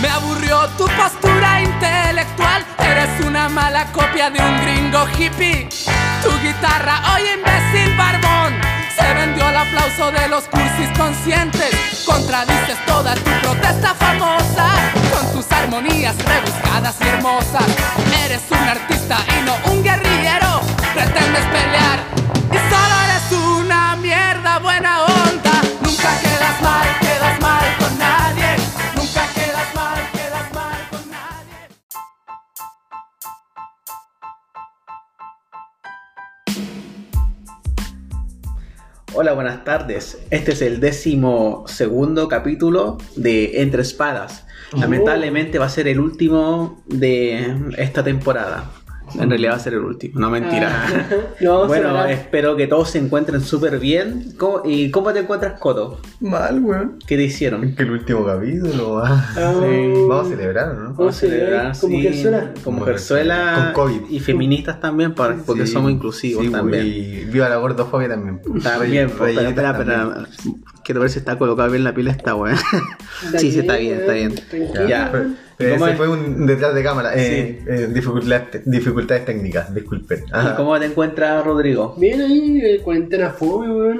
Me aburrió tu postura intelectual. Eres una mala copia de un gringo hippie. Tu guitarra, oye imbécil barbón. Se vendió el aplauso de los cursis conscientes. Contradices toda tu protesta famosa con tus armonías rebuscadas y hermosas. Eres un artista y no un guerrillero. Pretendes pelear y solo eres una mierda buena onda. Hola, buenas tardes. Este es el décimo segundo capítulo de Entre Espadas. Lamentablemente va a ser el último de esta temporada. En realidad va a ser el último, no mentira. Ah, vamos a bueno, celebrar. espero que todos se encuentren súper bien. ¿Cómo- ¿Y cómo te encuentras, Coto? Mal, weón. ¿Qué te hicieron? Que el último capítulo, ah. Ah, Vamos a celebrar, ¿no? ¿Cómo se ve? Como sí, Gersuela. Como Como Gersuela. Con COVID. Y feministas también, para- porque Sí, somos inclusivos sí, también. Y viva la gordofobia también. También, pues, espera, espera, espera. Quiero ver si está colocado bien la pila esta weá. Sí, sí, está bien, está bien. Ya. ¿Y Eh, se es? fue un detrás de cámara. Eh, eh, dificultades, te- dificultades técnicas, disculpen. ¿Y Ajá. cómo te encuentras, Rodrigo? Bien ahí, eh, cuarentena fome, weón.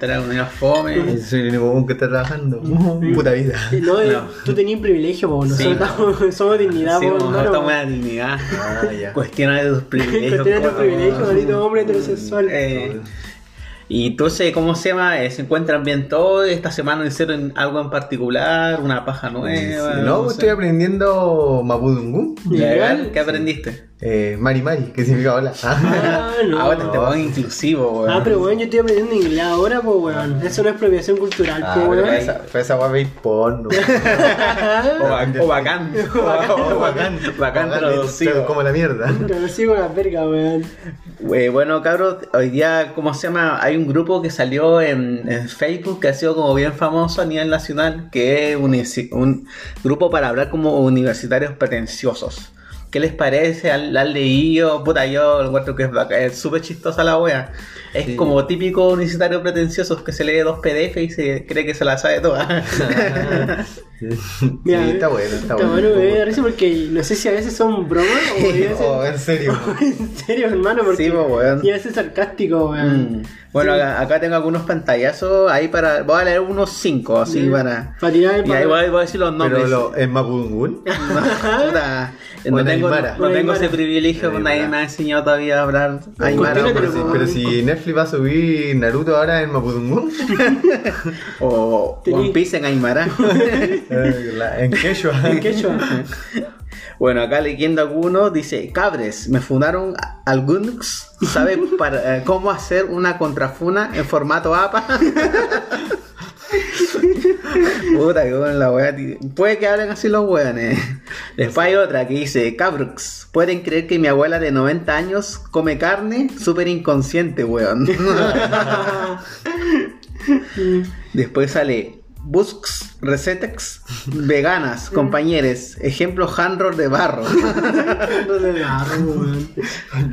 ¿Te da una fome? Soy el único weón que está trabajando. Puta vida. No, eh, No. tú tenías un privilegio, po. Nosotros Sí. estamos- somos dignidad, Sí, po, hermano. estamos en la dignidad. Ah. Cuestiona de tus privilegios. Cuestiona tu Coto. privilegio, maldito hombre heterosexual. Y entonces, ¿cómo se llama? Eh, ¿Se encuentran bien todos? ¿Esta semana hicieron algo en particular? ¿Una paja nueva? No, pues sé. estoy aprendiendo Mapudungun. ¿Qué aprendiste? Eh, mari Mari, que significa hola. Ah, no. Ahora te pongo inclusivo, weón. Ah, pero weón, yo estoy aprendiendo inglés ahora, pues weón. Eso no es apropiación cultural, Ah, pues weón. esa, fue esa y porno. O, ba- o bacán. O bacán. Bacán traducido. Como la mierda. Pero sigo las vergas, weón. Eh, bueno, cabros, hoy día, ¿cómo se llama? Hay un grupo que salió en, en Facebook que ha sido como bien famoso a nivel nacional, que es un, un grupo para hablar como universitarios pretenciosos. ¿Qué les parece? ¿Han, la han leído? Puta, yo encuentro que es súper chistosa la wea. Es Sí. como típico universitario pretencioso que se lee dos PDF y se cree que se la sabe toda. Sí, Mira, está bueno, está, Está bueno. bueno, me da risa porque no sé si a veces son bromas o a veces... Oh, en serio. en serio, hermano, porque Sí, pues, weón. y a veces sarcástico, weón. Mm. Bueno, acá, acá tengo algunos pantallazos ahí para. Voy a leer unos cinco, así para. Para tirar el Y ahí voy, voy a decir los nombres. Pero lo, ¿es Mapudungun? No Bueno, tengo, no, no tengo ese privilegio, Aymara. nadie me ha enseñado todavía a hablar Aymara pero, pero si, pero si Netflix va a subir Naruto ahora en Mapudungun. o Tení- One Piece en Aymara. Eh, en Quechua. En quechua. bueno, acá leyendo algunos dice, cabres, me fundaron algunos, ¿sabe para, eh, cómo hacer una contrafuna en formato APA? Puta que bueno la wea. Puede que hablen así los weones. Después hay otra que dice, cabrux, pueden creer que mi abuela de 90 años come carne, súper inconsciente, weón. Después sale Busks, Recetex, veganas, compañeros, ejemplo handroll de barro. Agarro, weón.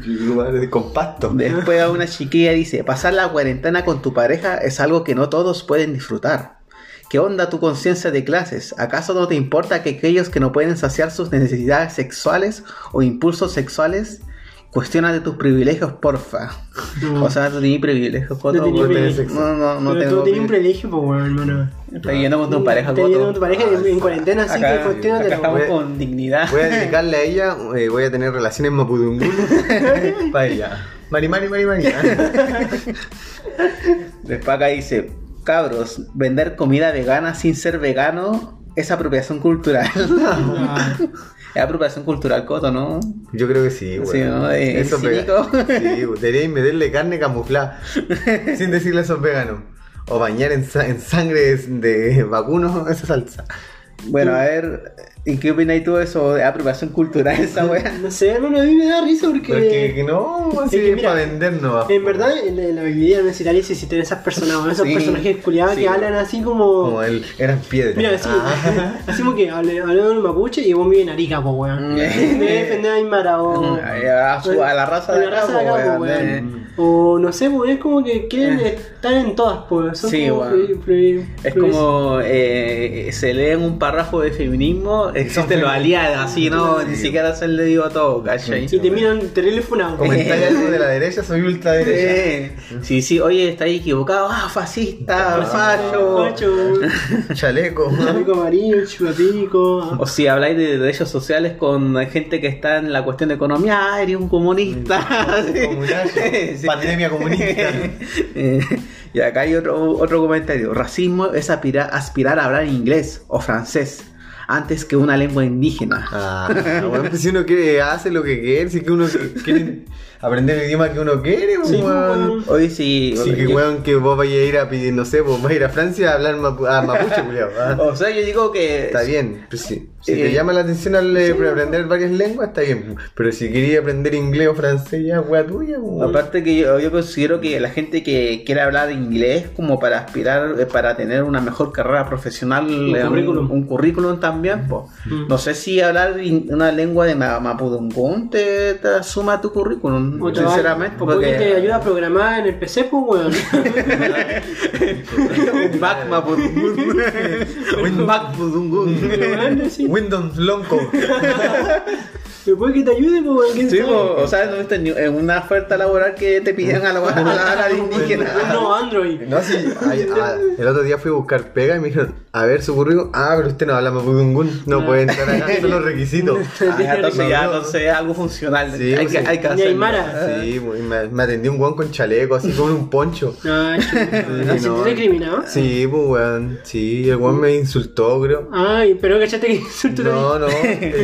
Lugares compacto. Después a una chiquilla dice, pasar la cuarentena con tu pareja es algo que no todos pueden disfrutar. ¿Qué onda tu conciencia de clases? ¿Acaso no te importa que aquellos que no pueden saciar sus necesidades sexuales o impulsos sexuales? Cuestiona de tus privilegios, porfa. No. O sea, tú tienes privilegios, Coto, No privilegios. No, no, no pero tengo tú tienes un privilegios. privilegio, pues weón, hermano. Estás yendo con tu pareja, Estás Coto. yendo con tu pareja en, en cuarentena, así que cuestionate. acá estamos Voy a- con dignidad. Voy a dedicarle a ella, eh, voy a tener relaciones Mapudungun para ella. Mari, mari, mari, mari. Después acá dice, cabros, vender comida vegana sin ser vegano es apropiación cultural. Ah, es apropiación cultural, Coto, ¿no? Yo creo que sí, güey. Sí, ¿no? De- Esos cínico. Sí, deberíais meterle carne camuflada. sin decirle a esos veganos. O bañar en, sa- en sangre de vacuno esa salsa. Bueno, a ver, ¿en qué opinas tú de eso? ¿Es apropiación cultural esa wea? No sé, hermano, a mí me da risa porque. Porque que no, así que mira, para vendernos. En verdad, en la, Biblia no necesitaría existir esas personas, esos Sí, personajes culiados sí. que hablan así como. Como él, eran piedras. Mira, así, Ah. así como que hablan hablan en mapuche y vos vives en Arica, po, weón. Me defender a Aymara o. A, su- a la raza A de la raza de acá, po, po, weón. O no sé, pues es como que quieren estar en todas, pues. Son Sí, como bueno. Es como eh, se leen un párrafo de feminismo, existen los aliados, así, ¿no? Ni siquiera se le digo todo, ¿cachai? Y te miran terrible funado. Comentáis algo de la derecha, soy ultraderecha. Eh, sí, sí, oye, está ahí equivocado, ah, fascista, facho. Macho, Chaleco. pico amarillo, chupapico. O si habláis de derechos sociales con gente que está en la cuestión de economía, ah, eres un comunista. Pandemia comunista. Eh, y acá hay otro, otro comentario. Racismo es aspirar, aspirar a hablar inglés o francés antes que una lengua indígena. Ah, bueno, pues si uno quiere, hace lo que quiere, si que uno quiere aprender el idioma que uno quiere, Sí, weón. Hoy sí. Sí, que yo- weón, que vos vayas a ir a pedir, no sé, vos vas a ir a Francia a hablar mapu- a mapuche, culiao. ah. O sea, yo digo que. Está bien, pues sí. Si Eh, te llama la atención al eh, aprender varias lenguas, está bien. Pero si querías aprender inglés o francés, ya wea tuya, weón. Aparte que yo, yo considero que la gente que quiere hablar inglés como para aspirar, eh, para tener una mejor carrera profesional, Un eh, currículum. un currículum también, pues. Mm. No sé si hablar in- una lengua de ma- mapudungún te, te suma tu currículum, O sinceramente, o porque te ayuda a programar en el PC, pues, weón. un Mac mapudungún. un Mac mapudungún. Windows Lonco. Puede que te ayude, pues, weón. ¿quién Sí, po, o sea, no viste ni- en una oferta laboral que te piden a la, a la, a la indígena. No, Android. No, sí, ay, ah, el otro día fui a buscar pega y me dijeron, a ver su currículum. Ah, pero usted no habla mapudungún, no puede entrar acá, son los requisitos. Ah, entonces ya, entonces es algo funcional. Sí, hay, pues que, sí. hay que hacerlo. Sí, muy- me, me atendió un guan con chaleco, así como un poncho. Ah, chuta. ¿Se no. te discriminado? Sí, pues weón, sí, el guan me insultó, creo. Ay, pero cachaste que insulto No, no,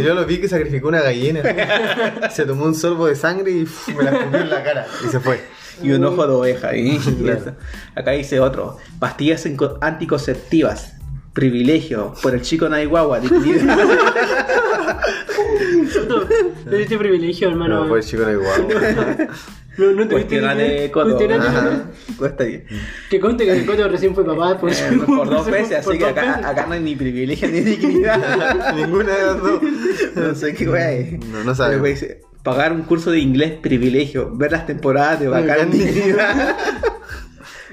yo lo vi que sacrificó una gallina. Se tomó un sorbo de sangre y uf, me la escupió en la cara y se fue. Y un ojo de oveja. Claro. Acá dice otro. Pastillas anticonceptivas. Privilegio. Por el chico Naiguagua. Dignidad. No tuviste privilegio, hermano. No, pues chico no igual. No, no tuviste Cuestiona de coto. Cuesta bien. Que conte que el Coto recién fue papá por, Eh, por dos veces, así que acá, acá no hay ni privilegio ni dignidad. Ninguna de las dos. No sé qué wey. No, no sabemos. Pero, pues, Pagar un curso de inglés, privilegio. Ver las temporadas de Bacán Dignidad.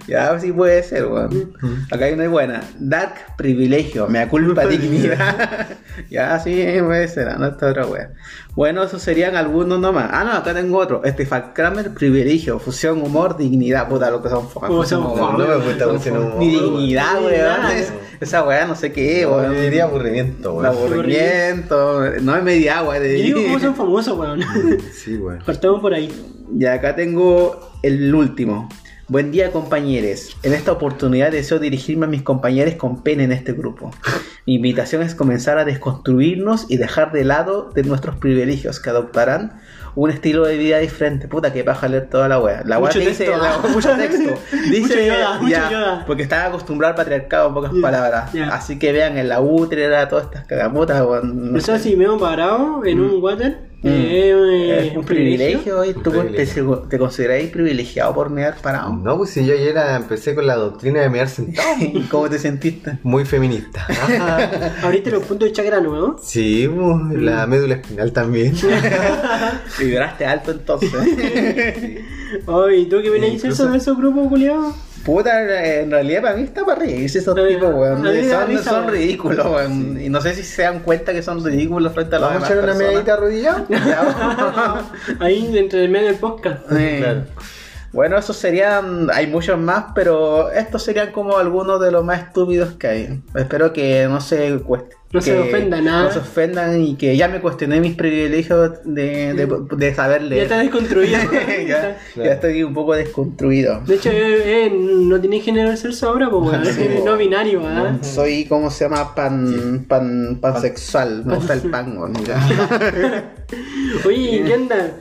Ya, sí puede ser, weón. Acá hay una buena. Dark, privilegio. Me culpa, dignidad. ya, sí, puede ser. No está otra wea. Bueno, esos serían algunos nomás. Ah, no, acá tengo otro. Stefan Kramer, privilegio. Fusión, humor, dignidad. Puta, lo que son. Oh, son No, me gusta fusión humor. Ni dignidad, weón. Esa weá no sé qué, Yo weón. diría aburrimiento, weón. aburrimiento. No es media agua. Yo digo cómo son famosos, weón. Sí, weón. Partamos por ahí. Y acá tengo el último. Buen día compañeros. En esta oportunidad deseo dirigirme a mis compañeros con pena en este grupo. Mi invitación es comenzar a desconstruirnos y dejar de lado de nuestros privilegios que adoptarán un estilo de vida diferente. Puta que paja leer toda la wea. La wea Mucho dice texto, la- mucho texto. Dice Mucho Yoda, ya, Yoda. porque estaba acostumbrado al patriarcado en pocas palabras. Así que vean en la útera todas estas cagamutas. weón, no O sea, sé. si me hemos parado en un water, Mm. Eh, eh, Es un privilegio y tú Un te, te consideráis privilegiado por mear parado. No, pues si yo ayer empecé con la doctrina de mear sentado. ¿Cómo te sentiste? Muy feminista. Abriste los puntos de chakra nuevo. Sí, pues, la médula espinal también. Vibraste alto entonces. Oye, ¿y tú qué vienes a Incluso- eso de esos grupos, culiados? Puta, en realidad para mí está para reírse esos tipos, weón. Son, risa, son weón. ridículos, weón. Y no sé si se dan cuenta que son ridículos frente a las Vamos a echar una medallita arrodillada. Ahí entre el medio del podcast. Claro. Bueno, esos serían, hay muchos más, pero estos serían como algunos de los más estúpidos que hay. Espero que no se cueste. No se que ofendan, nada. No se ofendan y que ya me cuestioné mis privilegios de, de, de saber Ya leer. está desconstruido. ya, ya estoy un poco desconstruido. De hecho, eh, eh, no tiene género el sexo ahora, pues, weón. Sí, Es po. no binario, ¿verdad? Soy, ¿cómo se llama? Pan, pan, pansexual. Me gusta el pan, mira. Oye, ¿y ¿qué onda?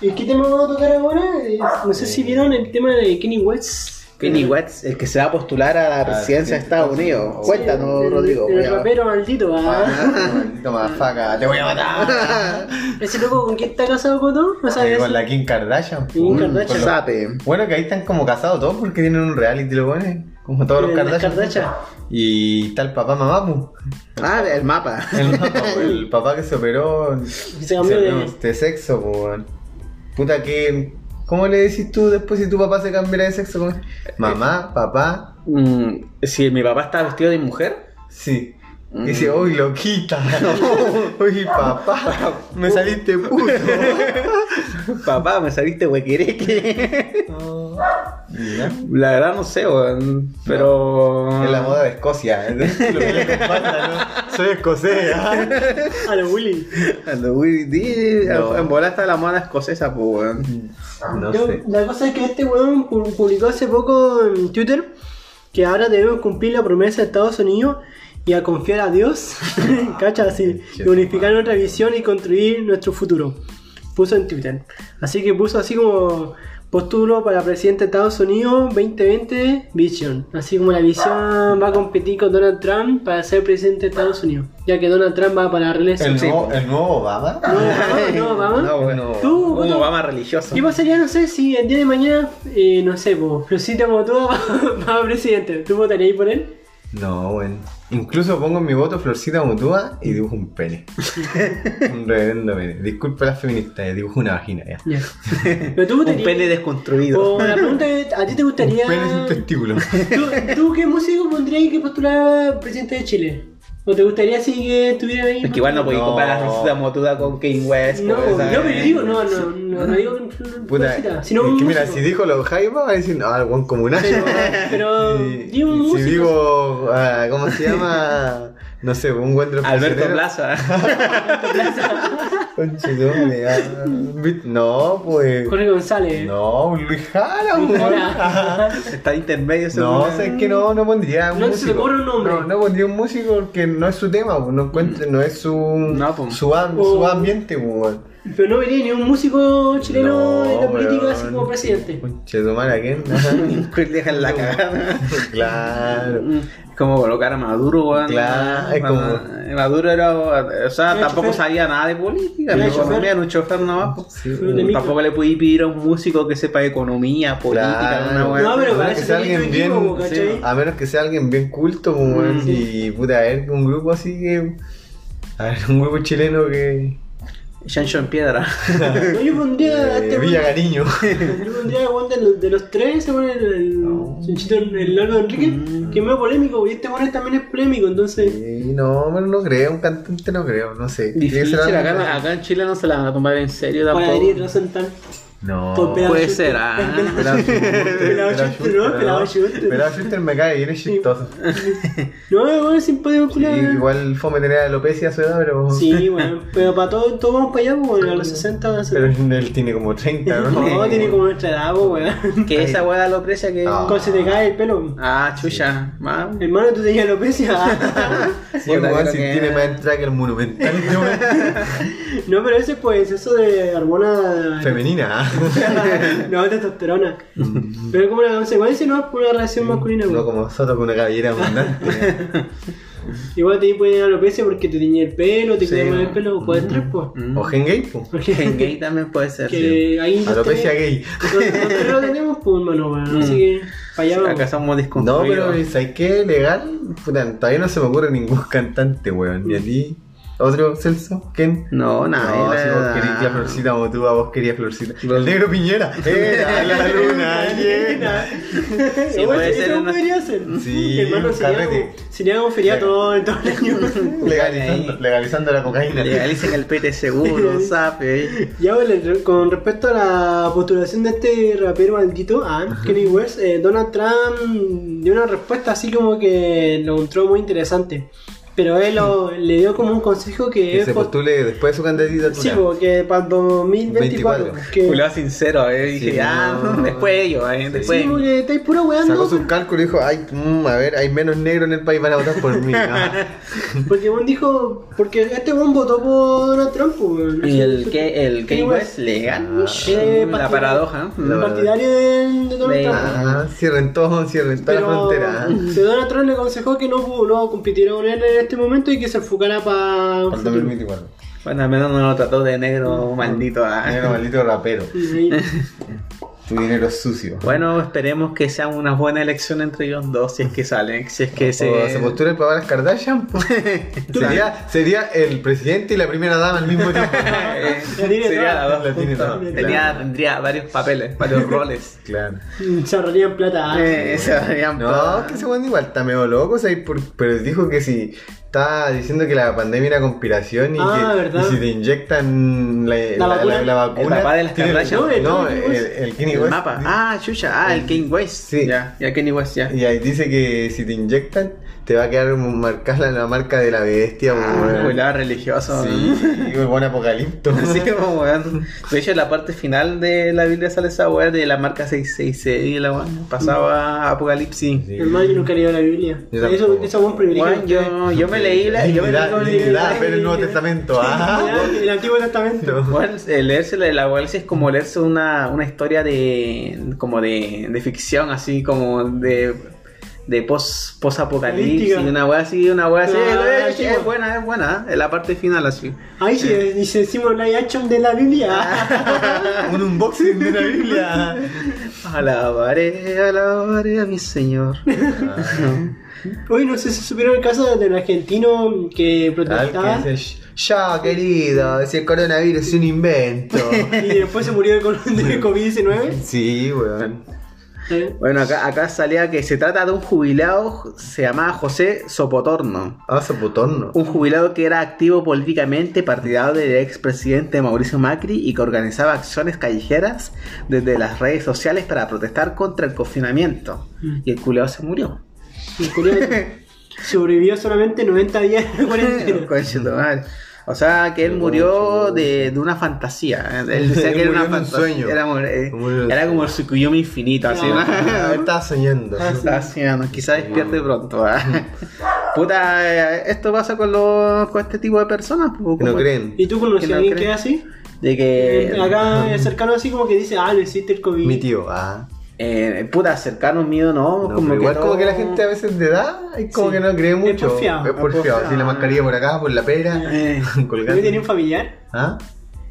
¿Y qué tema vamos a tocar ahora? Eh, No sé si vieron el tema de Kenny West. Kenny West, el que se va a postular a la presidencia de Estados Unidos. Sí, Cuéntanos, el, Rodrigo. El, a- rapero maldito, ¿verdad? Maldito mafaca, te voy a matar. ¿Ese loco con quién está casado, Coto? ¿No Eh, sabes? Con la Kim Kardashian. Kim pues, Kardashian. con. Bueno, que ahí están como casados todos porque tienen un reality, lo ponen. Como todos los Kardashian. Kardashian. Y está el papá mamá, pues. Ah, el mapa. El, papá, pues, el papá que se operó se cambió de- de sexo, pues. Puta que. ¿Cómo le decís tú después si tu papá se cambiara de sexo? Mamá, papá, Mm, si mi papá está vestido de mujer, sí. Y dice, uy, loquita. uy, papá, me saliste puto. papá, me saliste huequereque. La verdad no sé, weón. Pero. Es la moda de Escocia. ¿eh? Lo que le compara, ¿no? Soy escocés. ¿ah? A lo Willy. Cuando Willy D, No. en bola está la moda escocesa, pues, weón. No Yo- sé. La cosa es que este weón pu- publicó hace poco en Twitter que ahora debemos cumplir la promesa de Estados Unidos y a confiar a Dios, cacha así, y unificar nuestra visión y construir nuestro futuro. Puso en Twitter. Así que puso así como postulo para presidente de Estados Unidos 2020 Vision. Así como la visión va a competir con Donald Trump para ser presidente de Estados Unidos. Ya que Donald Trump va para la reelección. ¿El Sí, nuevo, el nuevo Obama? No, Obama, no, Obama. No, bueno. ¿Tú, Un? Obama religioso. ¿Qué pasaría, no sé, si el día de mañana, eh, no sé, pues, Florcita Motúa va, va presidente? ¿Tú votarías por él? No, bueno. Incluso pongo en mi voto Florcita Mutúa y dibujo un pene. un reverendo pene. Disculpe a las feministas, dibujo una vagina ya. Ya. Pero tú Un pene desconstruido. O la pregunta es, ¿a ti te gustaría. Un pene sin testículo. ¿Tú, tú qué músico pondrías que postulara presidente de Chile? ¿O te gustaría así que estuviera ahí? Es que igual no podéis No. comparar Rosita Motuda con Kanye West. No, pues, no, pero digo, no, no, no, no digo que Puta, Florcita, sino es un que mira, músico. si dijo los Jaiba, va a decir, ah, el buen comunal. Pero, pero Y- di un si digo, ah, ¿cómo se llama? No sé, un buen de los Alberto. Plaza. Ah, No, pues. Jorge González. No, un Luis Jara, Luis un- Jara. Está intermedio ese No, weón. sé que no, no pondría un No se le músico. un nombre. No, no pondría un músico porque no es su tema, no encuentra, no es su, No, pues. su, am- O- su ambiente, pues, weón. Pero no vería ni un músico chileno en la No, política así como presidente. Conchetumare, ¿a quién? Dejan la cagada. claro. Es como colocar a Maduro, weón. Claro, es como- Maduro era. O sea, Era tampoco chofer. sabía nada de política. Era chofer. era un chofer nomás. Sí, micro. Tampoco le podí pedir a un músico que sepa economía, política, Claro. weá. No, pero A para menos que sea alguien equipo, bien, ¿cachai? sí, a menos que sea alguien bien culto, weón, Mm, y puta, a ver, un grupo así que, a ver, un grupo chileno que, Chancho en piedra. No, yo pondría a eh, este Villa Cariño. Yo pondría a de los, de los tres, se pone el, el, Chanchito, el Largo Enrique, Mm. que es medio polémico, y este weón también es polémico, entonces. Sí, no, pero no creo, un cantante no creo, no sé. Difícil, acá, acá en Chile no se la van a tomar en serio tampoco. Rosenthal. No. Por pelado Puede Schuster. ser, ah. Pelado Schuster, Pelado ¿no? Schuster me cae bien, es chistoso. No, weón, es simpático Sí, culiao. igual fome tener alopecia a su edad, pero. Sí, bueno, pero para todos todos vamos para allá, pues, bueno, a los 60 van a ser. Pero él tiene como 30, ¿no? No, tiene como nuestra edad, pues, weón. Que esa weá de alopecia que. Ah. Cuando se te cae el pelo. Ah, chucha. Ma- Hermano, tú tenías alopecia. Sí, weón, si que- tiene más entrada que el monumental, no, pero ese pues, eso de hormona. Femenina. no, testosterona. pero como una consecuencia, no es por una relación masculina, No como Soto con una cabellera abundante. Igual te pueden alopecia porque te teñía el pelo, te Sí, cuidas no. el pelo, puede tres, pues. Mm. o gen gay, po. Porque En gay también puede ser. sí. que ahí Alopecia gay. Nosotros lo tenemos, pues, hermano, weón. Así Mm. que, para allá Acá vamos. somos No, pero ¿sabes qué? Legal, puta, todavía no se me ocurre ningún cantante, weón. ¿Y a ti? ¿Otro, Celso? ¿Quién? No, nada. No, si vos querías la florcita Motúa, vos querías florcita. El negro Piñera. Era la luna llena. Sí, puede eso ser una- podría ser. Sí, hermano, un sería carrete. como- sería un feriado todo, todo el año. Legalizando, legalizando la cocaína. Legalicen el PT seguro, sape. Ya, bueno, con respecto a la postulación de este rapero maldito, ah, Kenny West, eh, Donald Trump dio una respuesta así como que lo encontró muy interesante. Pero él lo- le dio como un consejo que Que se post- postule después de su candidatura. Sí, porque para el 2024. 24. Que, Julio sincero, eh. Dije, Sí, ya, no. después ellos, eh. Después. sí, porque estáis puro weando. Sacó sus cálculos y dijo, ay, mm, a ver, hay menos negros en el país, van a votar por mí. Ah. Porque Juan dijo, porque este Juan votó por Donald Trump. weón. ¿Y el que el Kanye West. West legal? Eh, la partidario- paradoja. La Mm. partidario de, de Donald De- Trump. Ah, cierren todo, cierren toda la frontera. si Donald Trump le aconsejó que no, no compitiera con él en este momento y que se enfocara para Para el 2024. Bueno, al menos no lo trató de negro maldito. ah. Negro maldito rapero. Tu dinero es sucio. Bueno, esperemos que sea una buena elección entre ellos dos, si es que salen, si es que O se... se postula el papá de las Kardashian, pues. sería, sería el presidente y la primera dama al mismo tiempo. La sería las dos La tiene Tenía-. Tendría varios papeles, varios roles. claro. Se ahorrarían plata. Eh, se No, plata. que weón igual está medio loco, ¿sabes? Por- pero dijo que si está diciendo que la pandemia era conspiración y, Ah, que, y si te inyectan la, la- vacuna? la- la vacuna. El papá de las tiene- Kardashian. No, el, No, el- el, el Kanye El West. mapa. Ah, chucha. Ah, el Kanye West. Sí. Ya, ya Kanye West, ya. Y ahí dice que si te inyectan, te va a quedar marcada la, la marca de la bestia, Ah, weón. religioso. Sí, el buen apocalipto. Sí, como weón. De hecho, en la parte final de la Biblia sale esa weá de la marca 666 y la weón. Pasaba a Apocalipsis. Sí. El mal que nunca leyó la Biblia. Yo Eso, es un privilegio. Weón, yo, yo me leí la. Yo me leí dignidad, pero el Nuevo Testamento. Ah, el Antiguo Testamento. Bueno, eh, leerse la de la Apocalipsis es como leerse una, una historia de como de, de ficción, así como de de post, post apocalipsis, una wea así, una wea así, Ah, eh, es buena, es buena, en la parte final así. Ahí sí, dice decimos live action de la Biblia. un unboxing de la Biblia. Alabaré, alabaré a mi señor. Hoy no sé si supieron el caso del argentino que protestaba ya querido, si el coronavirus es un invento. y después se murió de COVID-19. sí, weón. Eh, Bueno, acá, acá salía que se trata de un jubilado, se llamaba José Sopotorno. Ah, Sopotorno. Un jubilado que era activo políticamente, partidario del expresidente Mauricio Macri y que organizaba acciones callejeras desde las redes sociales para protestar contra el confinamiento. Y el culeado se murió. el curioso sobrevivió solamente 90 días de cuarentena. O sea, que él murió de, de una fantasía. Él decía que era una en un fantasía. sueño. Era, como- eh, era como el Tsukuyomi infinito, así, ¿no? Estaba soñando. Sí. Está haciendo, quizás despierte pronto. Puta, eh, esto pasa con, los, con este tipo de personas. Que no creen. ¿Y tú conoces Que a alguien que es así? De que. Acá cercano así como que dice, ah, no existe el COVID. Mi tío, ah. Eh, puta, cercano mío, no. No, como que igual como que la gente a veces de edad es como Sí. que no cree mucho. porfiado. Es porfiado. Así la mascarilla por acá, por la pera, Eh, colgando. ¿Yo tenía un familiar? ¿Ah?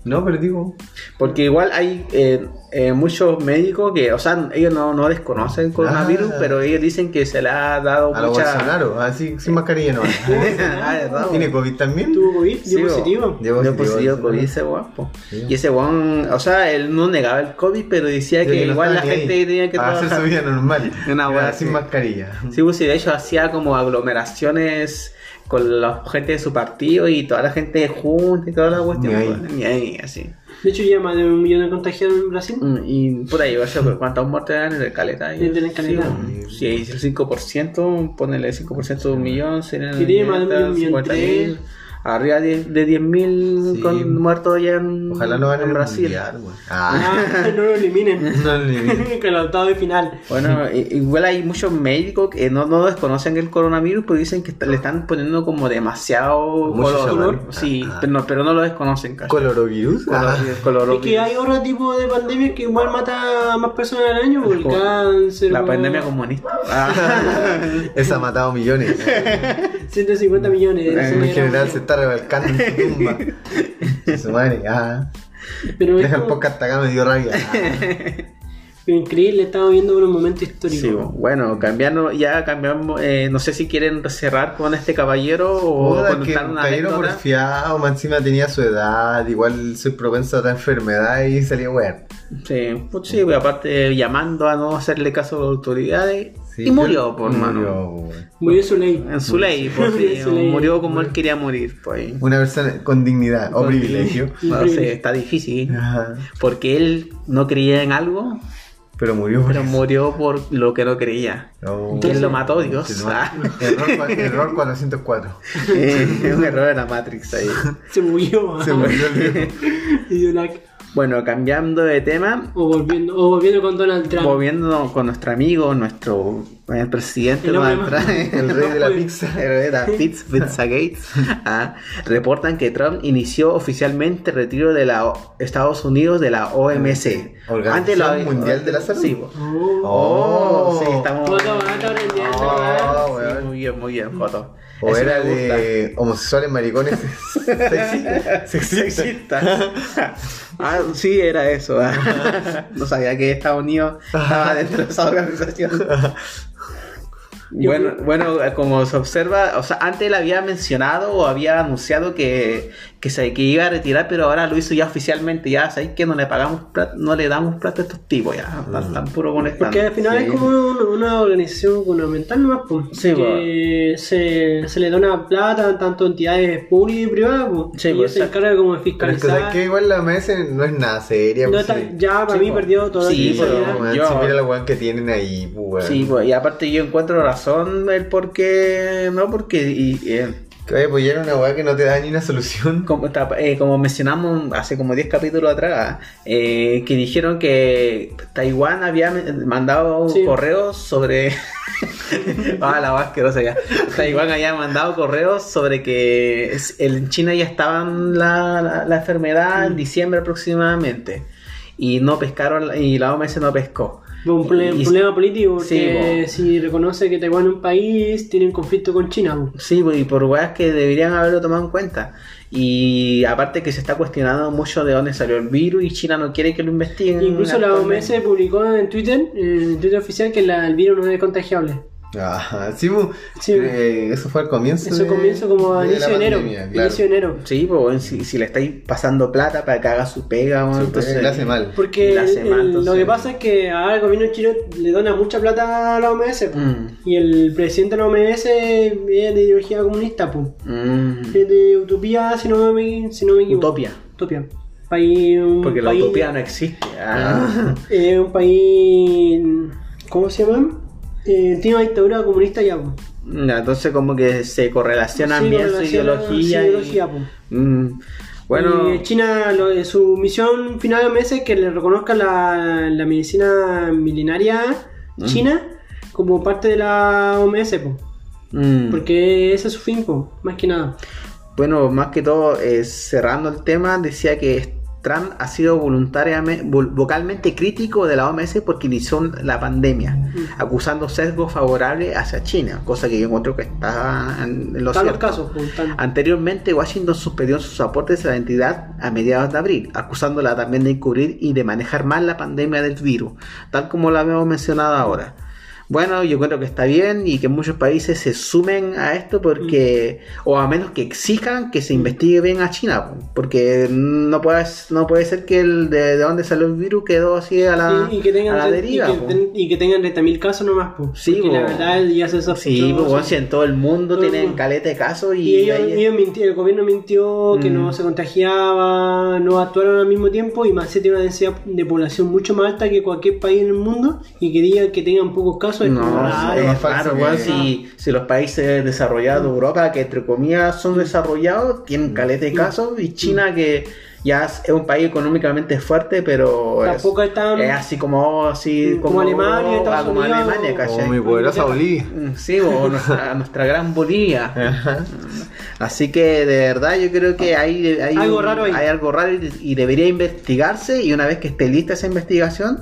No, pero digo. porque igual hay eh, eh, muchos médicos que, o sea, ellos no, no desconocen el coronavirus, Ah. pero ellos dicen que se le ha dado A mucha. Bolsonaro, así, sin mascarilla no. Ah. ¿Tiene COVID también? ¿Tuvo COVID? ¿Dio positivo? Dio positivo, positivo. COVID ese guapo. Sí. Y ese guan, o sea, él no negaba el COVID, pero decía que, no igual la gente ahí. tenía que hacer trabajar. su vida normal. Una sin mascarilla. Sí, pues sí, de hecho hacía como aglomeraciones con la gente de su partido y toda la gente junta y toda la cuestión. Ni ahí. pues, Ni ahí, así. De hecho, ya más de un millón de contagiados en Brasil. Mm, Y por ahí, o sea, pues, ¿cuántos muertes eran en el caleta? En el caleta. Sí, si es el 5%, ponele 5% de un millón, serían Que tiene más de un 500, millón 50.000. Arriba de, de 10.000 Sí. con muertos ya en, Ojalá no en el Brasil. mundial, güey. Ah, Ah, no lo eliminen. no le eliminen. que los octavos de final. Bueno, igual hay muchos médicos que no, no desconocen el coronavirus, pero dicen que está- le están poniendo como demasiado Mucho color. Sí, Ah. pero no, pero no lo desconocen. ¿cachai? ¿Colorovirus? Color- Ah. colorovirus. Es que hay otro tipo de pandemia que igual mata a más personas al año, el Como cáncer. La o- pandemia comunista. Ah. Esa ha matado millones. 150 millones. En era- general se está revolcando en su tumba. Su madre, ah. Pero es Deja el como- podcast hasta acá, me dio rabia. Ah. pero increíble, estamos viendo unos momentos históricos. Sí, bueno, cambiando, ya cambiamos, eh, no sé si quieren cerrar con este caballero o Puta, que contar un una caballero anécdota. porfiado, más encima tenía su edad, igual soy propenso a otra enfermedad y salió weón. Sí, pues sí, pues, aparte llamando a no hacerle caso a las autoridades Sí, y murió, yo- por mano. murió, su ley. En su ley, pues, Murió sí, en su ley. murió como él quería morir, pues. Una persona con dignidad o privilegio. No sé, está difícil. Ajá. Porque él no creía en algo, Pero murió. pero murió por lo que no creía. No. ¿Quién lo mató? Dios. Que lo mató. Error, error 404. Es un error de la Matrix ahí. Se murió. Se murió el viejo. La- Bueno, cambiando de tema, O volviendo, o volviendo con Donald Trump. volviendo con nuestro amigo, nuestro el presidente El Donald Trump, El rey de la pizza. el rey de la pizza, Pizza Gates, ah, reportan que Trump inició oficialmente el retiro de la O- Estados Unidos de la OMC. Organización Mundial de la Salud. Sí. Oh. Oh, sí, estamos. Oh, weón. Muy bien, muy bien, Joto. O Eso era me gusta. de homosexuales maricones sexi- sexistas. Sexista. ah, sí, era eso. no sabía que Estados Unidos estaba dentro de esa organización. Bueno, bueno, como se observa, o sea, antes él había mencionado o había anunciado que, que, se, que iba a retirar, pero ahora lo hizo ya oficialmente, ya sabéis que no le pagamos plata, no le damos plata a estos tipos, ya, están, están puro molestando. Porque al final Sí. es como una, una organización gubernamental nomás, pues, Sí, que se, se le dona plata tanto a entidades públicas y privadas, pues, Sí, y pues, se encarga como de Pero es que, fiscalizar. igual la MS no es nada seria. No pues, está- sí. ya para Sí, mí pues. perdió toda Sí, la Yo- si mira la weón que tienen ahí, pues. Sí, pues, y aparte yo encuentro razón el por qué, no, porque y, eh, Que vaya a apoyar una weá que no te da ni una solución. como, está- eh, como mencionamos hace como 10 capítulos atrás, eh, que dijeron que Taiwán había mandado Sí. correos sobre... ah, la más asquerosa ya. Taiwán había mandado correos sobre que en China ya estaban la, la, la enfermedad en diciembre aproximadamente. Y no pescaron, y la OMS no pescó. Un Y- problema político porque po. si reconoce que Taiwán es un país, tiene un conflicto con China. Sí, y por weas que deberían haberlo tomado en cuenta. Y aparte que se está cuestionando mucho de dónde salió el virus y China no quiere que lo investiguen. Incluso la. OMS publicó en Twitter, en Twitter oficial, que la- el virus no es contagiable. Ajá, sí, pues, Sí. eh, eso fue al comienzo. Eso de- comienzo como a de la inicio de enero. pandemia, claro. Inicio de enero. Sí, pues si, si le estáis pasando plata para que haga su pega, bueno, Sí, entonces le hace mal. Porque hace el- mal, entonces. lo que pasa es que ahora el gobierno chino le dona mucha plata a la OMS. Mm. Y el presidente de la OMS es de ideología comunista. Mm, Es de utopía, si no me, si no me equivoco. utopia. Utopía. País, un Porque la país- utopía no existe. Ah. eh, un país. ¿Cómo se llama? Eh, tiene una dictadura comunista ya. po. Ya, entonces como que se correlacionan Sí, bien su ideología. su y- ideología, po. Mm, bueno, Y China, lo de su misión final de OMS es que le reconozca la, la medicina milenaria Mm. china como parte de la OMS, po. mm. porque ese es su fin, po, más que nada. Bueno, más que todo, eh, cerrando el tema, decía que Trump ha sido voluntariamente, vol- vocalmente crítico de la OMS porque inició la pandemia, acusando sesgos favorables hacia China, cosa que yo encuentro que está en, los casos, están. Anteriormente, Washington suspendió sus aportes a la entidad a mediados de abril, acusándola también de encubrir y de manejar mal la pandemia del virus, tal como lo habíamos mencionado ahora. Bueno, yo creo que está bien y que muchos países se sumen a esto porque, o a menos que exijan que se investigue bien a China, po, porque no puede, no puede ser que el de, de dónde salió el virus quedó así a la, y, y que tengan a la deriva. y, que, po. ten- y que tengan 30.000 casos nomás, po, Sí, porque la verdad ya se sospechó. Sí, pues bueno, si en todo el mundo Todo tienen caleta de casos y, Y ellos, ahí- ellos minti- el gobierno mintió que Mm. no se contagiaba, no actuaron al mismo tiempo y más tiene una densidad de población mucho más alta que cualquier país en el mundo y que digan que tengan pocos casos No, es raro, weón, si, si los países desarrollados de Europa, que entre comillas son desarrollados, tienen caleta de casos, y China que ya es un país económicamente fuerte, pero es, Tampoco es tan- es así como así Como Alemania, Europa, Estados como Unidos, Alemania, o- ¿cachai? Como mi poderosa Bolivia. Mm, Sí, o nuestra, nuestra gran Bolivia. Ajá. Así que de verdad yo creo que hay, hay, Algo un- raro ahí. hay algo raro y, y debería investigarse y una vez que esté lista esa investigación,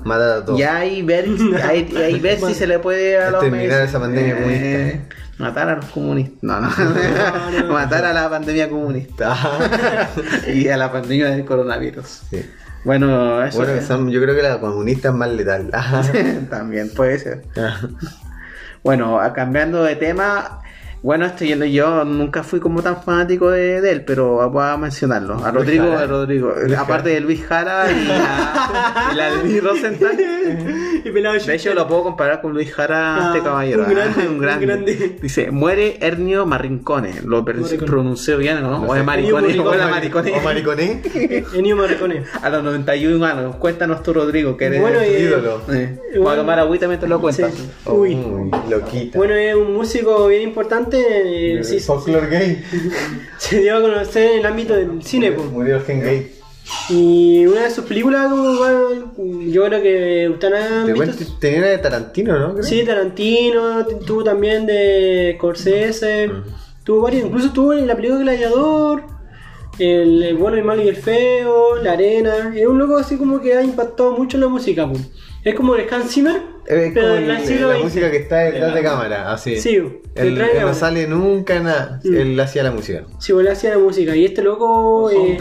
ya ahí ver, ahí, ahí ver si se le puede a la Terminar esa pandemia eh, Matar a los comunistas. No, no. matar a la pandemia comunista. y a la pandemia del coronavirus. Sí. Bueno, eso Bueno, que son- yo creo que la comunista es más letal. También puede ser. Bueno, a- cambiando de tema, bueno, esto yo, yo nunca fui como tan fanático de, de él, pero voy a mencionarlo. A Rodrigo, Jara. a Rodrigo, Luis aparte de Luis Jara y la, y la de Luis Rosenthal. Y pelado De hecho, lo puedo comparar con Luis Jara, Ah, este caballero. un grande, ah, un grande. Dice, muere Ernio Marrincone. Lo pronunció bien, ¿no? No o es Maricone, o Marricone. Maricone. ¿O mariconé? Ennio Morricone. A los 91 años, cuéntanos tú, Rodrigo, que eres Bueno, Tu eh, ídolo. Eh, bueno. Para tomar agüita mientras lo cuentas. Sí. Uy. Uy, loquita. Bueno, es un músico bien importante. Eh, sí, Folklore gay. se dio a conocer en el ámbito del cine. po. Murió el gen gay. Y una de sus películas, como, bueno, yo creo que ustedes han visto. tenía una de Tarantino, ¿no? Creo. Sí, Tarantino, tuvo también de Scorsese, tuvo varios, incluso tuvo en la película Gladiador, el, el bueno, el malo y el feo, la arena. Es un loco así como que ha impactado mucho en la música, po. Es como el Hans Zimmer, Es pero como el- el siglo la XX. música que está detrás de cámara, así. Sí, Él, detrás de él no sale nunca nada. Mm. Él hacía la música. Sí, bueno, hacía la música. Y este loco, eh,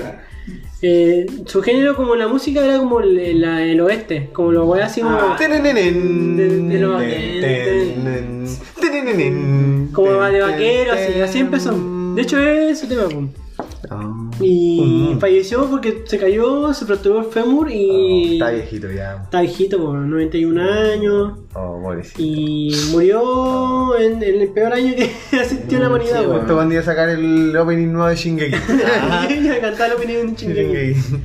eh, su género como la música era como el, la- el oeste, como lo voy así como... Tenenenen, Como de ten, vaquero, así, así empezó. De hecho es ese tema, Ah. Y Mm. falleció porque se cayó, se fracturó el fémur Oh, y... está viejito ya. Está viejito, por 91 años. Oh, pobrecito. Y murió en, en el peor año que asistió la humanidad, Sí. Justo cuando iba a sacar el opening nuevo de Shingeki. Y a cantar la opinión de Shingeki. Shingeki.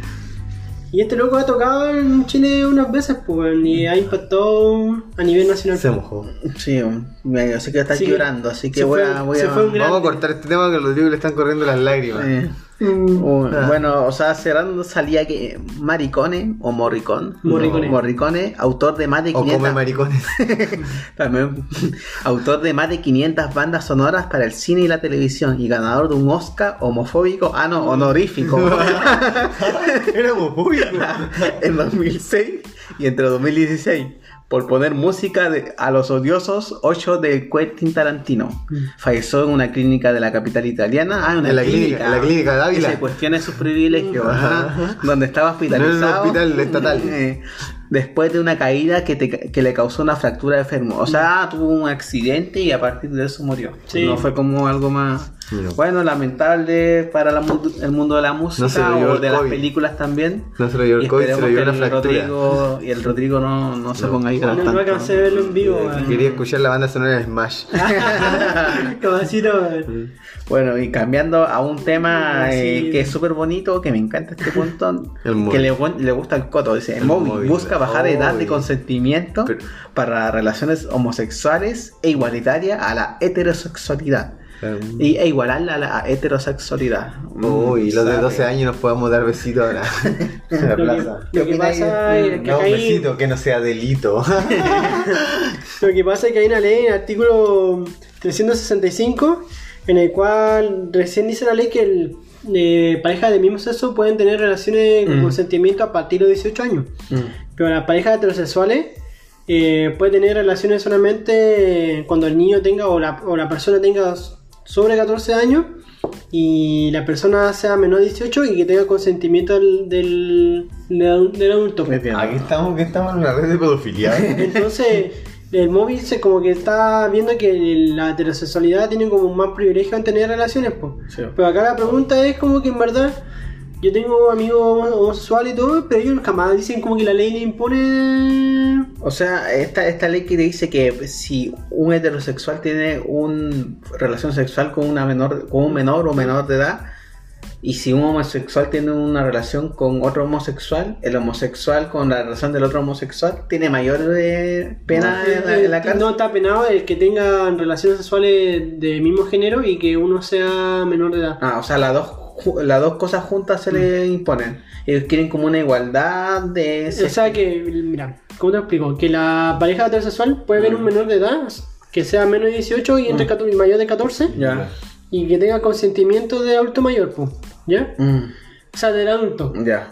Y este loco ha tocado en Chile unas veces, pues, weón, y ha impactado a nivel nacional. Se mojó. Sí, yo sé que está Sí. llorando, así que voy fue- a. Voy Vamos a cortar este tema que a Rodrigo le están corriendo las lágrimas. eh, Mm. uh, Ah. Bueno, o sea, cerrando salía que Maricone o Morricone, Morricone. Morricone, autor de más de O come 500 maricones. También, autor de más de 500 bandas sonoras para el cine y la televisión y ganador de un Oscar homofóbico, ah no, honorífico Era homofóbico. en 2006 y entre 2016 por poner música de- a los odiosos 8 de Quentin Tarantino. Falleció en una clínica de la capital italiana. Ah, una En la clínica- en la clínica de Ávila. Que se cuestione sus privilegios. Ajá. ajá, Donde estaba No era un hospitalizado. hospital estatal. Eh, después de una caída que, te- que le causó una fractura de fémur. O sea, tuvo un accidente y a partir de eso murió. Sí. No fue como algo más. No. Bueno, lamentable para la mu- el mundo de la música se lo llevó o el de las películas también. No se lo llevó el COVID, se lo llevó el fractura. Rodrigo, y el Rodrigo no, no se ponga a llorar No, no alcancé a verlo en vivo, weón. Quería escuchar la banda sonora de Smash. Cabacito, weón. Bueno, y cambiando a un tema Ah, eh, sí. que es súper bonito, que me encanta este punto, que le, gu- le gusta el coto. Dice, el El móvil móvil. busca bajar edad de consentimiento Pero- para relaciones homosexuales e igualitaria a la heterosexualidad. Y, e igualarla a la heterosexualidad. Uy, los de ¿Sabe? 12 años nos podemos dar besitos ahora. En la Lo que, plaza. lo que pasa es que No, hay, besito, que no sea delito. lo que pasa es que hay una ley, el artículo 365, en el cual recién dice la ley que el, eh, parejas del mismo sexo pueden tener relaciones con Mm. consentimiento a partir de 18 años. Mm. Pero las parejas heterosexuales eh, pueden tener relaciones solamente cuando el niño tenga o la, o la persona tenga sobre 14 años y la persona sea menor de 18 y que tenga consentimiento del, del, del- adulto. Aquí estamos, que estamos en una red de pedofilia. Entonces, el móvil se como que está viendo que la heterosexualidad tiene como más privilegio en tener relaciones, pues. Sí. Pero acá la pregunta es como que en verdad yo tengo amigos homosexuales y todo, pero ellos jamás dicen como que la ley le impone... O sea, esta, esta ley que dice que si un heterosexual tiene una relación sexual con una menor, con un menor o menor de edad, y si un homosexual tiene una relación con otro homosexual, el homosexual con la relación del otro homosexual tiene mayor eh, pena en la, en la cárcel. No está penado el que tengan relaciones sexuales de mismo género y que uno sea menor de edad. Ah, o sea, las dos, las dos cosas juntas se le imponen. Ellos quieren como una igualdad de... O sea que, mira, ¿cómo te explico? Que la pareja heterosexual puede ver un menor de edad que sea menos de 18 y entre 14 y mayor de 14 Ya. y que tenga consentimiento de adulto mayor, pues. ¿Ya? Mm, O sea, del adulto. ya.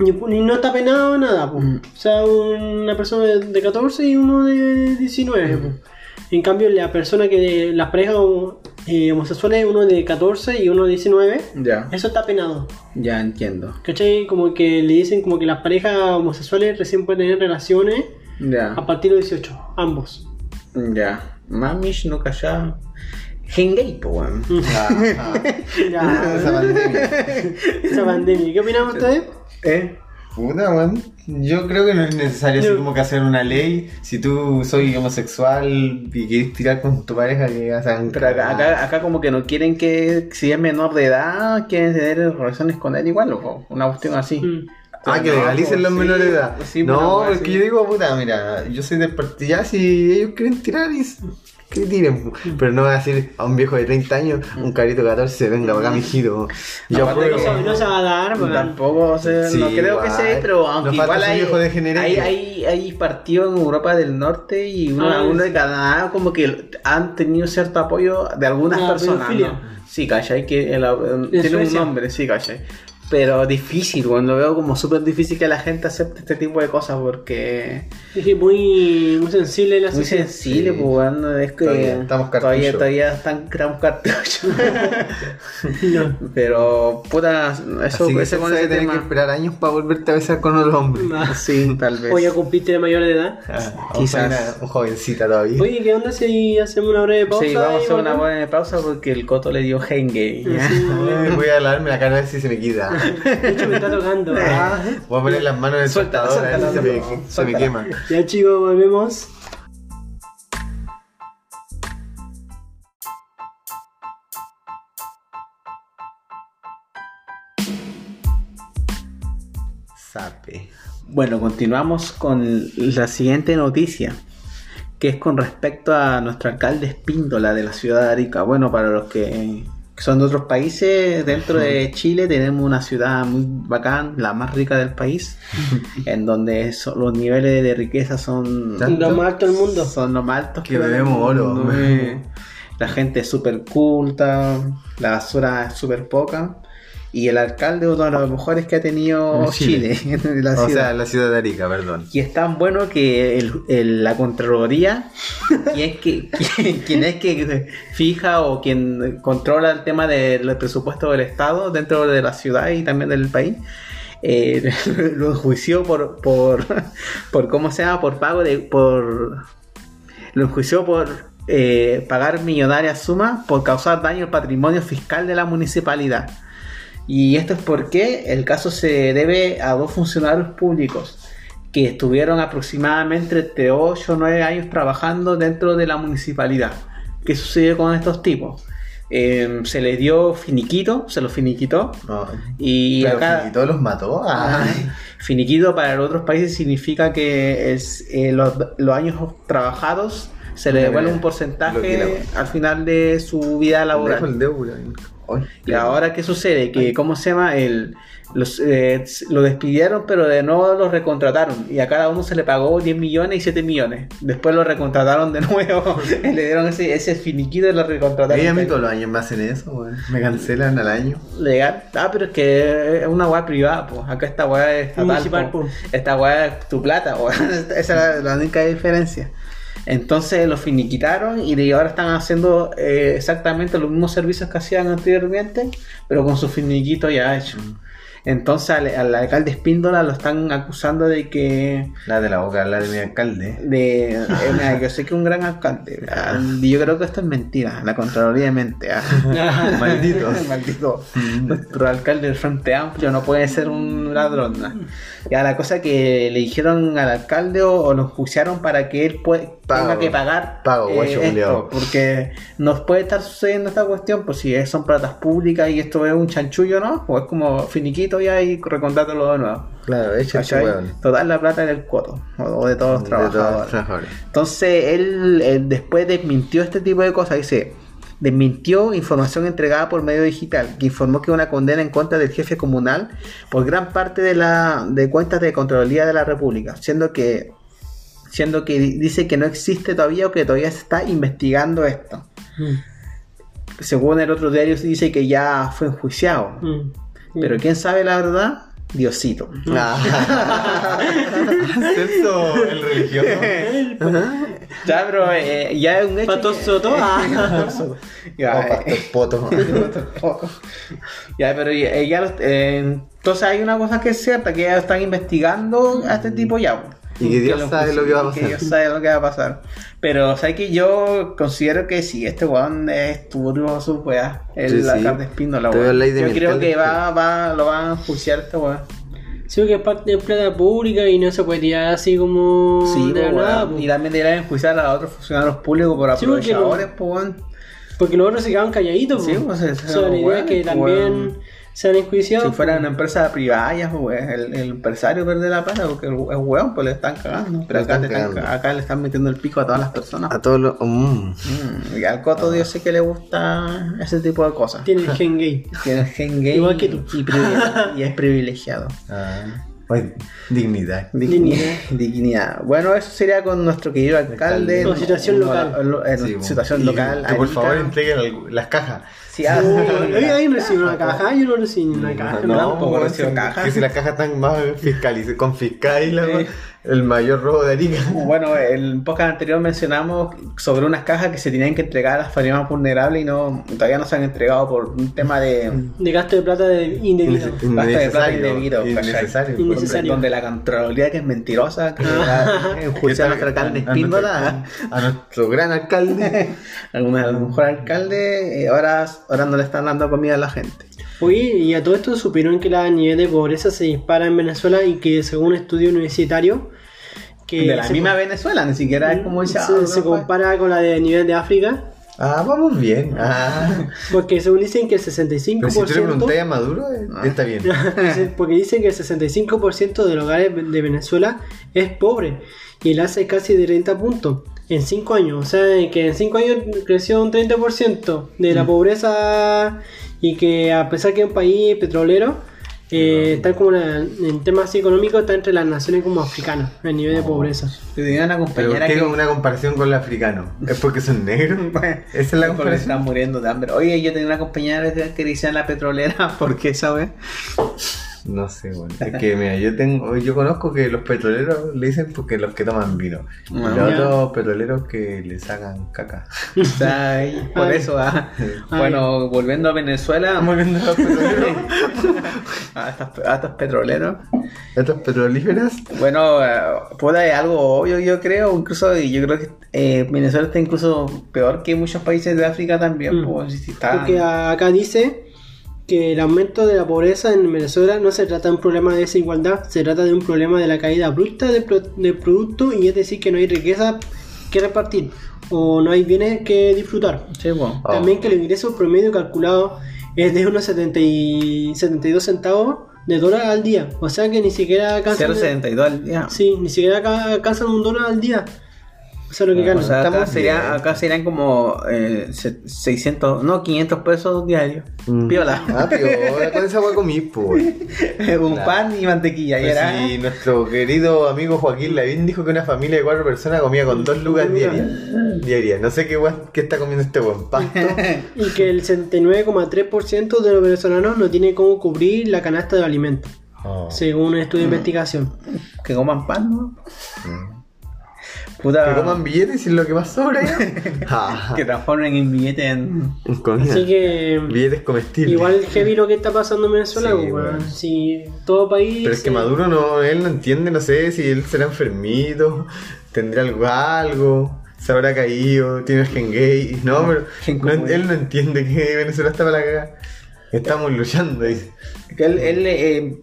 Y, y no está penado nada, pues. Mm. O sea, una persona de, de 14 y uno de 19, pues. En cambio, la persona que. Las parejas eh, homosexuales, uno de 14 y uno de 19, Ya. eso está penado. Ya entiendo. ¿Cachai? Como que le dicen como que las parejas homosexuales recién pueden tener relaciones Ya. a partir de 18, ambos. Ya. Mamish no calla. Hengay, po, weón. Ya, Esa pandemia. esa pandemia. ¿Qué opinamos ustedes? ¿Eh? Puta, weón. Yo creo que no es necesario así como que hacer una ley. Si tú soy homosexual y quieres tirar con tu pareja, que hagan. Pero acá, acá, acá como que no quieren que, si es menor de edad, quieren tener relaciones con él igual, o una cuestión así. Mm. Ah, que legalicen pues, los sí, menores de edad. sí, no, es que yo digo, puta, mira, yo soy del partido, ya si ellos quieren tirar y Que tiren, pero no va a decir a un viejo de 30 años, un carito de 14, venga, para acá, mijito. Yo Aparte que No se, no se va a dar, weón. Tampoco, o sea, Sí, no creo que sea, pero aunque Nos igual hay, viejo degenerado. hay, hay, hay partidos en Europa del Norte y uno, Ah, uno sí. de Canadá como que han tenido cierto apoyo de algunas Ah, personas. ¿no? Sí, ¿cachai? Que el- el- tiene Suecia. un nombre, sí, ¿cachai? Pero difícil, cuando veo como súper difícil que la gente acepte este tipo de cosas porque Dije muy, muy sensible la muy sensible, Sí. pues bueno, es que Todavía estamos todavía, todavía están creando cartucho. No. Pero puta, eso, Así que ese se con ese tener que tema. esperar años para volverte a besar con otro hombre. Sí, tal vez. O ya cumpliste de mayor de edad. Ah, Quizás. Una, un jovencita todavía. Oye, ¿qué onda si hacemos una breve pausa? Sí, vamos a hacer una buena pausa porque el coto le dio Henge. Voy a lavarme la cara a ver si se me quita. De hecho, me está tocando. Ah. Voy a poner las manos en el Suéltala, soltador a ver si se me, se quema. Ya, chicos, volvemos. Sape. Bueno, continuamos con la siguiente noticia, que es con respecto a nuestro alcalde Espíndola de la ciudad de Arica. Bueno, para los que son de otros países, dentro de Chile tenemos una ciudad muy bacán, la más rica del país, en donde los niveles de riqueza son ¿Tanto? Lo más alto del mundo. son los más altos Que bebemos oro. La gente es súper culta, la basura es súper poca. Y el alcalde uno de los mejores que ha tenido En Chile, Chile. en la o ciudad. sea, la ciudad de Arica, perdón. Y es tan bueno que el- el- la Contraloría, quien es que, quien, quien es que fija o quien controla el tema del presupuesto del Estado dentro de la ciudad y también del país, eh, lo enjuició por, por, por, ¿cómo se llama? Por pago de, por, lo enjuició por eh, pagar millonarias sumas por causar daño al patrimonio fiscal de la municipalidad. Y esto es porque el caso se debe a dos funcionarios públicos que estuvieron aproximadamente entre 8 o 9 años trabajando dentro de la municipalidad. ¿Qué sucedió con estos tipos? Eh, se les dio finiquito, se los finiquitó. No. Y Pero acá, Finito los mató. Ah. finiquito para los otros países significa que es, eh, los, los años trabajados se le Mira, devuelve un porcentaje al final de su vida laboral. Ay, Y ahora, ¿qué sucede? Que, ¿cómo se llama? El, los, eh, lo despidieron, pero de nuevo los recontrataron. Y a cada uno se le pagó 10 millones y 7 millones. Después lo recontrataron de nuevo. le dieron ese, ese finiquito y lo recontrataron. Ella a mí todos los años me hacen eso, weón. Me cancelan al año. Legal. Ah, pero es que es una weá privada, pues. Acá esta weá es estatal. Municipal, po. po. Esta weá es tu plata, po. Esa es la, la única diferencia. Entonces los finiquitaron y ahora están haciendo eh, exactamente los mismos servicios que hacían anteriormente, pero con su finiquito ya hecho. Entonces al, al alcalde Espíndola lo están acusando de que La de la boca, la de mi alcalde. de eh, mira, yo sé que es un gran alcalde ah, y yo creo que esto es mentira la contraloría mente ah. Maldito. maldito nuestro alcalde del Frente Amplio no puede ser un ladrón ¿no? ya la cosa que le dijeron al alcalde o, o lo enjuiciaron para que él pue- Pago. tenga que pagar eh, Pago, guacho esto, porque nos puede estar sucediendo esta cuestión pues si son platas públicas y esto es un chanchullo no o es como finiquito ya y recontrátalo de nuevo Claro, weón. Total la plata del coto o, o de todos los De todos los trabajadores. Entonces él, él después desmintió este tipo de cosas, dice, desmintió información entregada por medio digital, que informó que una condena en contra del jefe comunal por gran parte de la de cuentas de Contraloría de la República, siendo que siendo que di- dice que no existe todavía o que todavía se está investigando esto. Mm. Según el otro diario dice que ya fue enjuiciado. Mm. Pero quién sabe la verdad, Diosito. Ah. El religioso. Ya, pero eh, ya es un hecho. Que- Soto, ah. Ya, pastor eh, poto. ya, pero ya, ya los- eh, entonces hay una cosa que es cierta, que ya están investigando a este tipo ya. Y que Dios sabe lo que va a y pasar. Que Dios sabe lo que va a pasar. Pero, ¿sabes que Yo considero que si este weón es turbio su weá, el Sí, la sí. carne espíndola, weón. Yo creo que va, va, lo van a enjuiciar este weón. Sí, porque es parte de plata pública y no se puede tirar así como Sí, de po, nada, po. Y también deberían enjuiciar a otros funcionarios públicos por Sí, porque aprovechadores, po, weón. Porque los otros se quedaban calladitos. Sí, po. pues, se- O se- sea, la idea es que también. Sean enjuiciados. Si fuera una empresa privada, ya, pues, el, el empresario pierde la plata porque el, el weón pues le están cagando. Pero acá, están le están- cagando. acá le están metiendo el pico a todas las personas. A todos los. mm. Mm, y al Coto yo sé que le gusta ese tipo de cosas. Tiene el gen gay. Tiene el gen gay Igual que tú. Y, es privilegiado. Ah, pues, dignidad. Dignidad. Dignidad. Bueno, eso sería con nuestro querido alcalde. Con situación local. en situación local. Que por favor entreguen las cajas. Sí, ah, ¿alguien recibió una caja? Yo no recibí ni una caja. No, ¿no? recibo si- cajas. Que si las cajas están más fiscalizadas, confiscadas, Sí. el mayor robo de Arica. Bueno, el podcast anterior mencionamos sobre unas cajas que se tenían que entregar a las familias más vulnerables y no todavía no se han entregado por un tema de De gasto de plata de indebido. Basta de plata indebido, innecesario. Innecesario. Necesario. donde la Contraloría que es mentirosa, que Ah. enjuicia a nuestro alcalde a, Espíndola, a nuestro gran alcalde. alguna a lo mejor alcalde, eh, ahora, ahora no le están dando comida a la gente. Oye, y a todo esto supieron que la nivel de pobreza se dispara en Venezuela y que según un estudio universitario que de la misma Venezuela, ni siquiera es como se, ah, compara con la de nivel de África, Ah, vamos bien. Ah. porque según dicen que el Pero si tú le 65% preguntas a Maduro, eh, está bien. Porque dicen que el 65% de los hogares de Venezuela es pobre y el es casi de 30 puntos en 5 años. O sea, que en 5 años creció un 30% de Mm. la pobreza y que a pesar que es un país petrolero, eh, está como una- en temas económicos, está entre las naciones como africanas, el nivel de pobreza. Tenía una Pero compañera ¿qué que una comparación con el africano? ¿Es porque son negros? Esa es la porque comparación. están muriendo de hambre. Oye, yo tenía una compañera que decía la petrolera, ¿por qué sabes? No sé, bueno. Es que mira, yo tengo, yo conozco que los petroleros le dicen porque los que toman vino. Y Ah, los ya. otros petroleros que le sacan caca. O sea, por Ay. eso, ah. Ay. bueno, volviendo a Venezuela, Estamos viendo a los petroleros. a estos, a estos petroleros. Estos petrolíferas. Bueno, eh, puede es algo obvio, yo creo, incluso y yo creo que eh, Venezuela está incluso peor que muchos países de África también. Mm. pues, si está- Porque acá dice que el aumento de la pobreza en Venezuela no se trata de un problema de desigualdad, se trata de un problema de la caída abrupta del, pro- del producto y es decir que no hay riqueza que repartir o no hay bienes que disfrutar. Sí. Oh. También que el ingreso promedio calculado es de unos 70 y 72 centavos de dólar al día, o sea que ni siquiera alcanzan, 0.72 al día. sí, ni siquiera alcanzan un dólar al día. Eso es lo que ganan. O sea, acá, Estamos sería, acá serían como eh, se- 600, no, 500 pesos diarios. Mm. Piola. Ah, piola, con esa hueá comí, pues. Un Claro. pan y mantequilla. y Pues era, sí, nuestro querido amigo Joaquín Lavín dijo que una familia de cuatro personas comía con dos lucas diarias. Diarias. No sé qué, hueá- qué está comiendo este buen pasto. Y que el 79,3% de los venezolanos no tiene cómo cubrir la canasta de alimentos, Oh. según un estudio de investigación. que coman pan, ¿no? Mm. Puta, Que coman billetes y es lo que más sobra. Ah, que transformen en billete en. comida. Así que Billetes comestibles. igual heavy lo que está pasando en Venezuela, Sí, pues, bueno. si todo país... Pero es que eh, Maduro no, él no entiende, no sé si él será enfermito, tendrá algo, algo, se habrá caído, tiene el gen gay, no, pero no- él no entiende que Venezuela está para la cagada. Estamos luchando, dice. Que él, él, eh,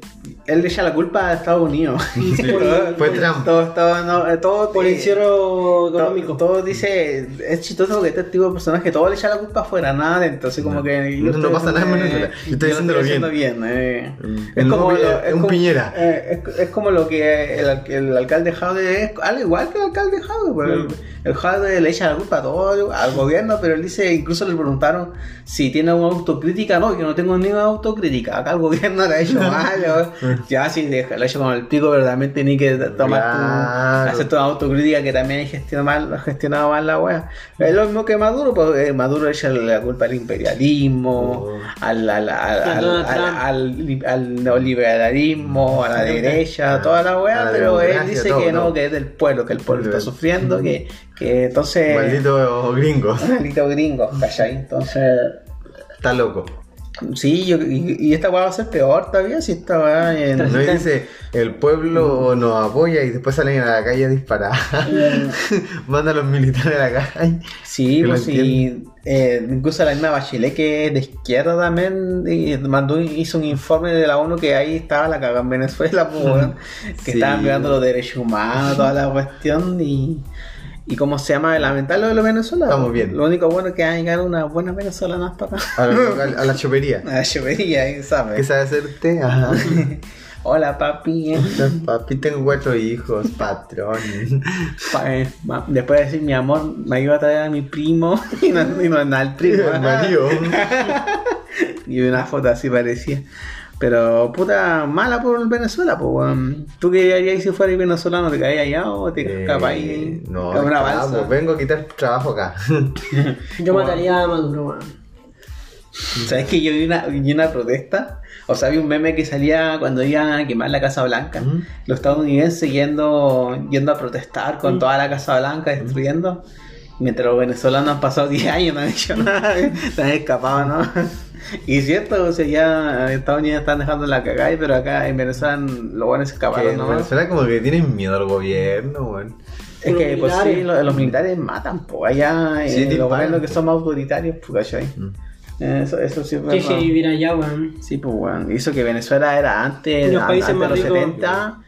él le echa la culpa a Estados Unidos. todo, Fue Trump. Todo, todo, no, eh, todo, Por el eh, encierro todo, económico. todo dice, es chistoso porque este tipo de personaje todo le echa la culpa afuera, nada así como que No, pasa nada en Venezuela, estoy lo haciéndolo haciendo bien. eh. Mm. Es como lo- Pi- es un como- Piñera. eh, es, es como lo que el, el alcalde Jaude es al igual que el alcalde Jaude, pues, el, el Jaude le echa la culpa a todo al gobierno, pero él dice, incluso le preguntaron si tiene una autocrítica, no, yo no tengo ninguna autocrítica, acá el gobierno le ha hecho mal, ya si le, le ha hecho con el pico, verdaderamente ni que tomar Claro. tu, hacer tu autocrítica que también gestionado mal, ha gestionado mal la wea. Es lo mismo que Maduro, pues eh, Maduro echa la culpa al imperialismo, Oh. al, al, al, al, Donald al- Trump. al- al neoliberalismo, a la derecha, toda la wea, la pero él dice todo, que no, que es del pueblo, que el pueblo está sufriendo, que, que entonces... Maldito gringo, Maldito gringo, ¿cachai? Entonces... está loco. Sí, yo, y, y esta weá va a ser peor todavía si esta weá en... No y dice, el pueblo nos apoya y después salen a la calle a disparar. Manda a los militares a la calle. Sí, pues sí. eh, incluso la misma Bachelet, que es de izquierda también, y mandó, hizo un informe de la ONU que ahí estaba la cagada en Venezuela, pues, weón, que Sí. estaban violando los derechos humanos, toda la cuestión, y, ¿Y cómo se llama? Lamentable de los venezolanos. Estamos bien. Lo único bueno es que han llegado unas buenas venezolanas para acá. A la, a la chopería. A la chovería, ¿Qué ¿sabes? sabe hacerte? Ajá. Hola, papi. Papi, tengo cuatro hijos, patrón. Pa- eh, Después de decir mi amor, me iba a traer a mi primo y no, y no nada, el primo. Mario. Y una foto así parecía. Pero puta, mala por Venezuela, pues weón. ¿Tú qué harías si fueras venezolano? ¿Te caías allá o te escapas ahí? Eh, no, una balsa. vengo a quitar trabajo acá. Yo mataría a Maduro, weón. ¿Sabes que yo vi una, vi una protesta? O sea, vi un meme que salía cuando iban a quemar la Casa Blanca. Ujú. Los estadounidenses yendo, yendo a protestar con toda la Casa Blanca, destruyendo. Mientras los venezolanos han pasado 10 años, no han hecho nada, se han escapado, ¿no? Y cierto, o sea, ya en Estados Unidos están dejando la cagada, pero acá en Venezuela los buenos se Que escaparon, en. Venezuela como que tienen miedo al gobierno, weón. Es que, Los pues sí, militares. lo- los, militares matan, pues allá Sí, eh, los gobiernos que son más autoritarios, pues, ¿cachai? Mm. Eso, eso sí es Que verdad. que vivir allá, weón. Sí, pues bueno, hizo que Venezuela era antes, Los antes de los ricos. 70,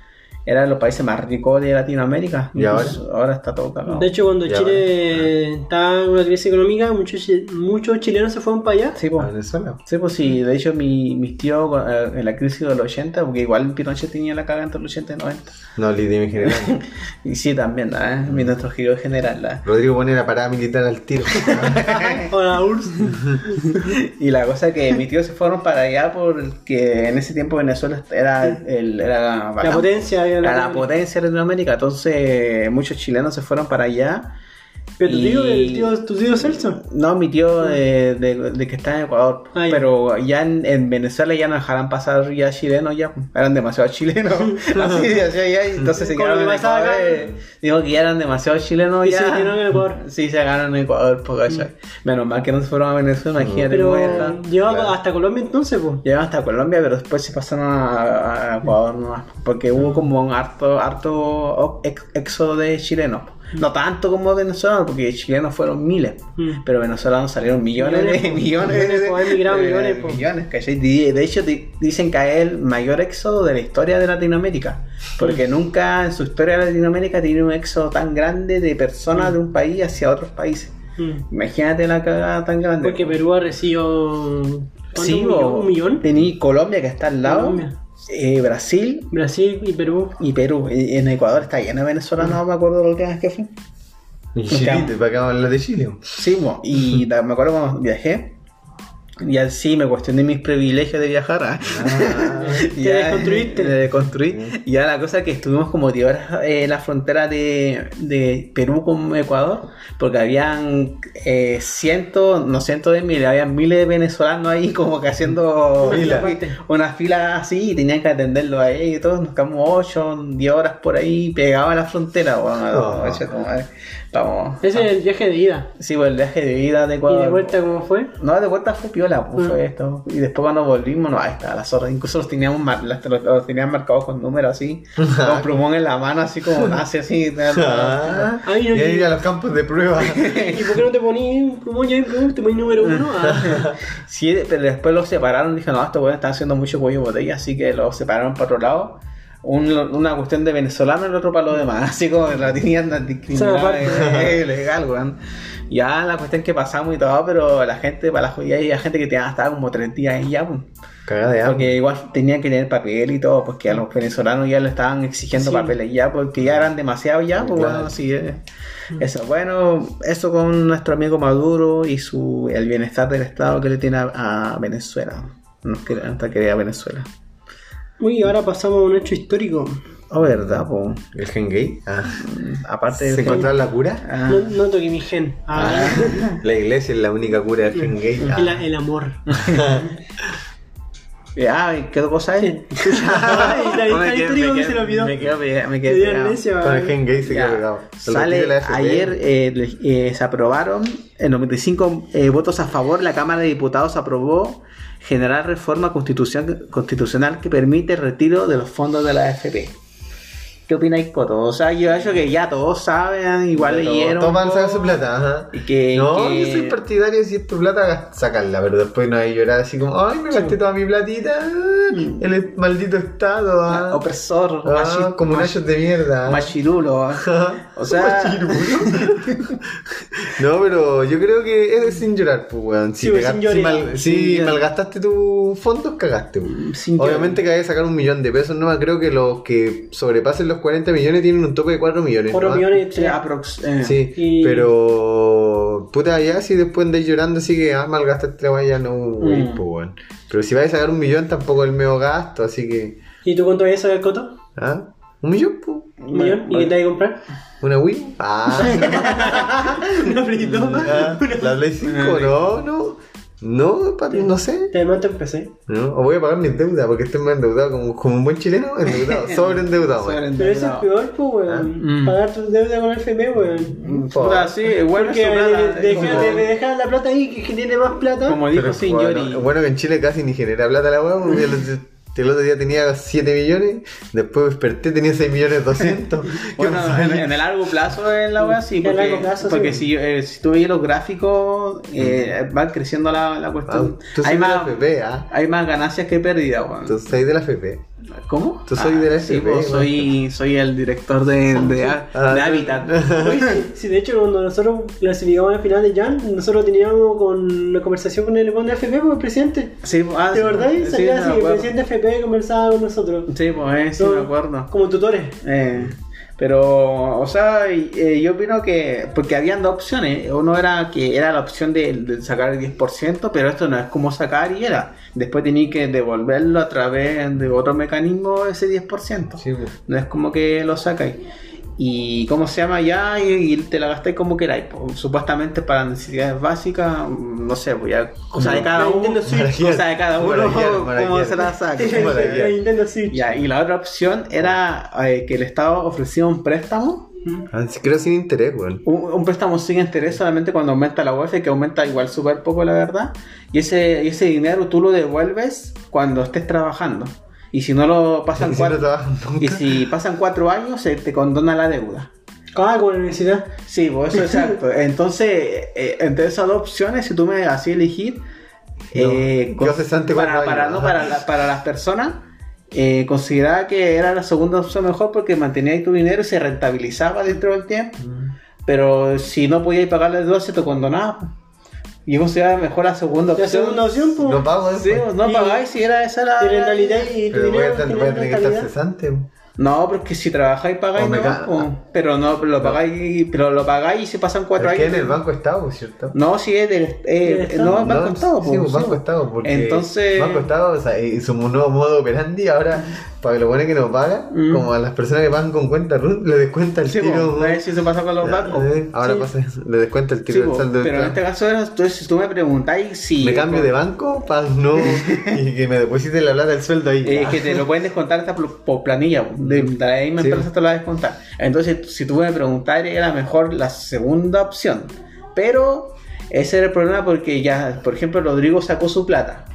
era los países más ricos de Latinoamérica. ¿Y ahora? Ahora está todo cagado. De hecho, cuando Chile estaba en una crisis económica, muchos, muchos chilenos se fueron para allá. sí, ¿A pues. Venezuela? Sí, pues sí, de hecho mi, mis tíos eh, en la crisis de los 80, porque igual Pinochet tenía la caga entre los 80 y 90. No, Lidia en general. Y sí, también, ¿eh? Mi nuestro giro general. ¿eh? Rodrigo pone la parada militar al tiro. Hola, URSS. Y la cosa es que mis tíos se fueron para allá porque en ese tiempo Venezuela era, el, era La Era la potencia de Latinoamérica, entonces muchos chilenos se fueron para allá. Pero tu tío, Y- el tío, tu tío Celso. No, mi tío de, de- de que está en Ecuador. Ah, ya. pero ya en, en Venezuela ya no dejarán pasar ya chilenos, ya pues, eran demasiado chilenos. Así de allá, ya, y entonces se quedaron en Ecuador. acá. eh, Digo que ya eran demasiado chilenos Y ya. se quedaron en Ecuador. Sí, se quedaron en Ecuador, pues, ¿cachai? Menos mal que no se fueron a Venezuela, imagínate Pero cómo iba a estar. llegaba Claro. hasta Colombia entonces, pues. Llegaron hasta Colombia, pero después se pasaron a, a Ecuador nomás. Porque hubo como un harto, harto éxodo de chilenos. No tanto como venezolanos, porque chilenos fueron miles. Mm. Pero venezolanos salieron millones Millones, de millones. Millones, po, han migrado de- millones, po. millones, ¿cachai? De, hecho, di- dicen que es el mayor éxodo de la historia de Latinoamérica. Porque nunca en su historia de Latinoamérica tiene un éxodo tan grande de personas de un país hacia otros países. Mm. Imagínate la cagada tan grande. Porque Perú ha recibido. Sí, ¿Un millón? ¿Un millón? Tení Colombia que está al lado, Colombia. Eh, Brasil Brasil y Perú. y Perú. Y en Ecuador está lleno de venezolanos, no me acuerdo la última vez que fui. Y Chile, para acá hablar de Chile. Sí, mo, y me acuerdo cuando viajé. Ya sí, me cuestioné mis privilegios de viajar. ¿ah? Te desconstruiste. Me desconstruí. Y ya la cosa es que estuvimos como 10 horas eh, en la frontera de, de Perú con Ecuador, porque habían eh, cientos, no cientos de miles, habían miles de venezolanos ahí como que haciendo Fila. una fila así y tenían que atenderlo a ellos y todos. Nos quedamos 8, 10 horas por ahí pegados a la frontera. Bueno, Oh. ocho, Ese es el viaje de ida. Sí, pues el viaje de vida de ¿Y Ecuador. de vuelta cómo fue? No, de vuelta fue piola, pues Mm. fue esto. Y después cuando volvimos, no, ahí está, la zorra. Incluso los teníamos, mar- las- los, los tenían marcados con números así, con plumón en la mano, así como nace así. Ah, Ay, no, y ahí y- a los campos de prueba. ¿Y por qué no te poní un plumón y ahí plumón? Te poní número uno. Ah. Sí, pero después los separaron. Dije, no, estos weones están haciendo mucho cuello botella, así que los separaron para otro lado. Un- una cuestión de venezolano y el otro para los demás, así como la tenían discriminada, eh, legal, weón. Ya la cuestión que pasamos y todo, pero la gente, para la hay gente que tenía hasta como tres días ahí ya. Cagada. Porque igual tenían que tener papel y todo, porque a los venezolanos ya le estaban exigiendo Sí. papeles ya, porque ya eran demasiado ya, pues Claro. bueno, sí, eh, eso. Bueno, eso con nuestro amigo Maduro y su el bienestar del Estado que le tiene a, a Venezuela. Nos quiere, nuestra querida Venezuela. Uy, ahora pasamos a un hecho histórico. Oh, verdad, po. ¿El gen gay? Ah. Aparte ¿Se de encontró la cura? Ah, No, no toqué mi gen. Ah, La iglesia es la única cura del gen gay. Ah. el, el amor. ah, ¿y ¿qué cosa es? La histórico que se lo olvidó. Me quedé pegado, me quedé dio pegado. amnesia. Con el gen gay se quedó pegado. El Sale ayer eh, eh, se aprobaron en 95 eh, votos a favor la Cámara de Diputados aprobó generar reforma constitucional que permite el retiro de los fondos de la AFP. ¿Qué opináis, Coto? O sea, yo creo que ya todos saben, igual Pero leyeron. Todos van a sacar su plata, ajá. Y que- no, que- yo soy partidario de si es tu plata, sacarla, pero después no hay llorar así como, ay, me gasté toda mi platita, el maldito Estado, ah. Opresor, Ah, machi- como nachos de mierda. ah. machirulo. O sea, No, pero yo creo que es sin llorar, pues, weón. Si, Sí, pues, te sin gas- si llorar. mal- Sin si llorar. malgastaste tus fondos, cagaste, weón. sin llorar. Obviamente que hay que sacar un millón de pesos, no creo que los que sobrepasen los 40 millones tienen un tope de 4 millones. 4 ¿no? millones Sí, aprox. eh. Sí, Y- pero puta, ya si después andáis llorando así que ah, malgastaste la guaya, no, Mm. pues, weón. Pero si vais a sacar un millón tampoco es el medio gasto, así que. ¿Y tú cuánto habías sacado el coto? ¿Ah? ¿Un millón? pues? ¿Un millón? ¿Y qué te hay que comprar? ¿Una Wii? Ah, Una frito. ah, la Play 5, no, no. No, papi, no sé. Te en PC. No, o voy a pagar mis deudas porque estoy más endeudado como, como un buen chileno, endeudado, sobre endeudado. Sobre Pero eso es peor, pues, weón. Mm. Pagar tu deuda con el FP, weón. Puta, sí, igual Porque es su plata, de- de- es deja, como- de, de dejar la plata ahí que genere más plata. Como dijo Pero, Señori. bueno, bueno que en Chile casi ni genera plata la weá, el, otro día tenía 7 millones, después desperté tenía 6 millones 200. ¿Qué Bueno, en, en el largo plazo en la wea sí, porque, largo plazo, porque sí. si, eh, si tú veis los gráficos, eh, van creciendo la, la Ah, cuestión. tú hay, soy de la más, FP, ¿ah? hay más ganancias que pérdidas, weón. Tú soy de la FP. ¿Cómo? Tú soy de la sí, FP, pues, soy, soy el director de, de, Ah, de Habitat. Sí, sí, de hecho, cuando nosotros clasificamos al final de Jan, nosotros teníamos con la conversación con el con el FP, pues el presidente. Sí, ah, ¿De sí, sí, salía así, el presidente FP conversaba con nosotros. Sí, pues eh, sí, me acuerdo. Como tutores. Eh, pero, o sea, eh, yo opino que, porque habían dos opciones, uno era que era la opción de, de sacar el 10%, pero esto no es como sacar y era, después tenéis que devolverlo a través de otro mecanismo ese 10%, Sí, pues. no es como que lo sacáis. Y cómo se llama ya y, y te la gastáis como queráis, pues, supuestamente para necesidades básicas, mm, no sé, pues ya cosa de cada uno, Nintendo Switch. cosa de cada uno, cómo se la saca. Ya, y la otra opción era eh, que el Estado ofrecía un préstamo, Ah, Creo sin interés, weón. un, un préstamo sin interés solamente cuando aumenta la UEF, que aumenta igual súper poco, la verdad. Y ese, y ese dinero tú lo devuelves cuando estés trabajando. Y si no lo pasan Y si no cuatro, y si pasan cuatro años, se te condona la deuda. Ah, como en la universidad. Sí, pues eso exacto. Entonces, eh, entre esas dos opciones, si tú me hacías elegir, eh, yo con- para, para, no, para, la- para las personas, eh, consideraba que era la segunda opción mejor porque mantenía ahí tu dinero y se rentabilizaba dentro del tiempo. Mm. Pero si no podías pagarle el 12, te condonaba. Pues. Yo consideraba mejor la segunda La opción. segunda opción, pues. No pago Sí, después. pues, no Y- pagáis si era esa la. Y rentabilidad y tu Pero voy a, tener- que estar cesante. No, porque si trabajáis pagáis, no, ca- pues. pero no pero lo pagáis, pero lo pagáis y se pasan cuatro Es que años. en el Banco Estado, ¿cierto? No, sí es del eh, Estado. no, es Banco No, Estado, sí, sí, Banco pues. Estado, porque Entonces- Banco Estado, o sea, hicimos un nuevo modo operandi ahora, para que lo bueno que nos pagan, Mm. como a las personas que pagan con cuenta RUT, le descuenta el Sí, tiro. ver si se pasa con los bancos. Eh, ahora Sí. pasa eso, le descuenta el Sí, tiro del pues, saldo del pero en este caso, entonces, si tú me preguntáis si. Me cambio de banco para no. y que me depositen la plata del sueldo ahí. eh, que te lo pueden descontar hasta por, planilla, de, de la misma Sí. empresa te lo va a descontar. Entonces, si tú me preguntar, era mejor la segunda opción. Pero ese era el problema porque ya, por ejemplo, Rodrigo sacó su plata.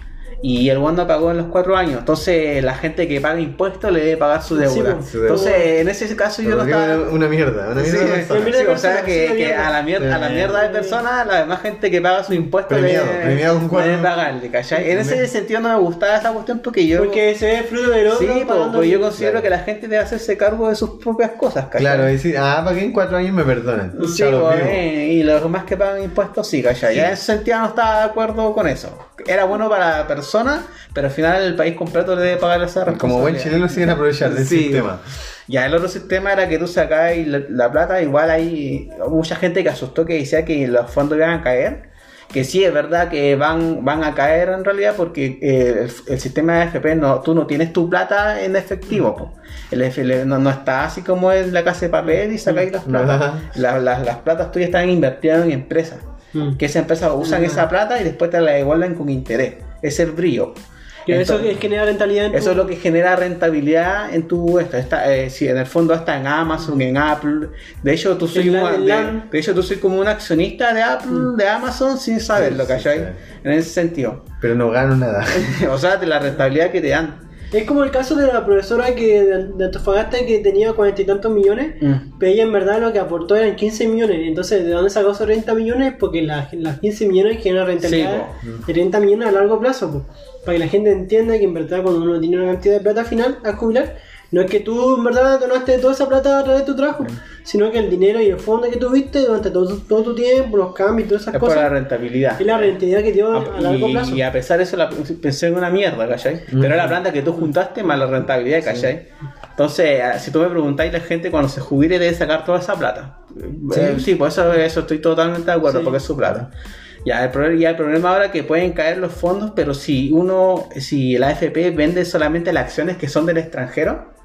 Y el no pagó en los cuatro años. Entonces, la gente que paga impuestos le debe pagar su deuda. pues, su deuda. Entonces, en ese caso, yo no estaba. una mierda, una Sí, mierda de persona. mierda de sí, o sea que, que a la mierda, a la mierda de persona, la demás gente que paga su impuesto Premiado, le, premiado con cuatro. debe pagarle, ¿cachai? En ese sentido no me gustaba esa cuestión porque yo Porque se ve fruto del otro. sí, pues yo considero Claro. que la gente debe hacerse cargo de sus propias cosas, ¿cachai? Claro, decir, ah, ¿para qué en cuatro años me perdonan? Sí, pues, eh, y los demás que pagan impuestos sí, ¿cachai? Ya en ese sentido no estaba de acuerdo con eso. Era bueno para la persona, pero al final el país completo le debe pagar esa responsabilidad. Como buen chileno siguen aprovechar del Sí. sistema. Ya el otro sistema era que tú sacabas la, la plata, igual hay mucha gente que asustó que decía que los fondos iban a caer. Que sí, es verdad que van, van a caer en realidad porque eh, el, el sistema de FP, no, tú no tienes tu plata en efectivo. po. El FP no, no está así como en la casa de papel y sacáis las platas. Ajá. La- las- las platas tuyas están invertidas en empresas. Mm. Que esas empresas usan esa plata y después te la devuelven con interés. Ese es el brillo. Que eso Entonces- es genera rentabilidad en tu- eso es lo que genera rentabilidad en tu esto. Está, eh, si en el fondo está en Amazon, en Apple. De hecho, tú soy de, la- de hecho, tú soy como un accionista de Apple, de Amazon sin saberlo, Sí, sí, ¿cachai? sí. En ese sentido. Pero no gano nada. o sea, de la rentabilidad que te dan. Es como el caso de la profesora que de, Antofagasta que tenía cuarenta y tantos millones, Mm. pero ella en verdad lo que aportó eran 15 millones. Entonces, ¿de dónde sacó esos 30 millones? Porque las, las 15 millones generan rentabilidad Sí, de 30 millones a largo plazo. po. Para que la gente entienda que en verdad cuando uno tiene una cantidad de plata final a jubilar, No es que tú en verdad donaste toda esa plata a través de tu trabajo, sino que el dinero y el fondo que tuviste durante todo, todo tu tiempo, los cambios y todas esas Es por la cosas, rentabilidad. es la rentabilidad que dio a largo Y, plazo. y a pesar de eso, la, pensé en una mierda, ¿cachai? Pero la plata que tú juntaste más la rentabilidad, ¿cachai? Entonces, ah, si tú me preguntáis, la gente cuando se jubile debe sacar toda esa plata. Eh, Sí, por eso, eso estoy totalmente de acuerdo, Sí. porque es su plata. Ya el, problema, ya el problema ahora es que pueden caer los fondos, pero si uno, si la AFP vende solamente las acciones que son del extranjero,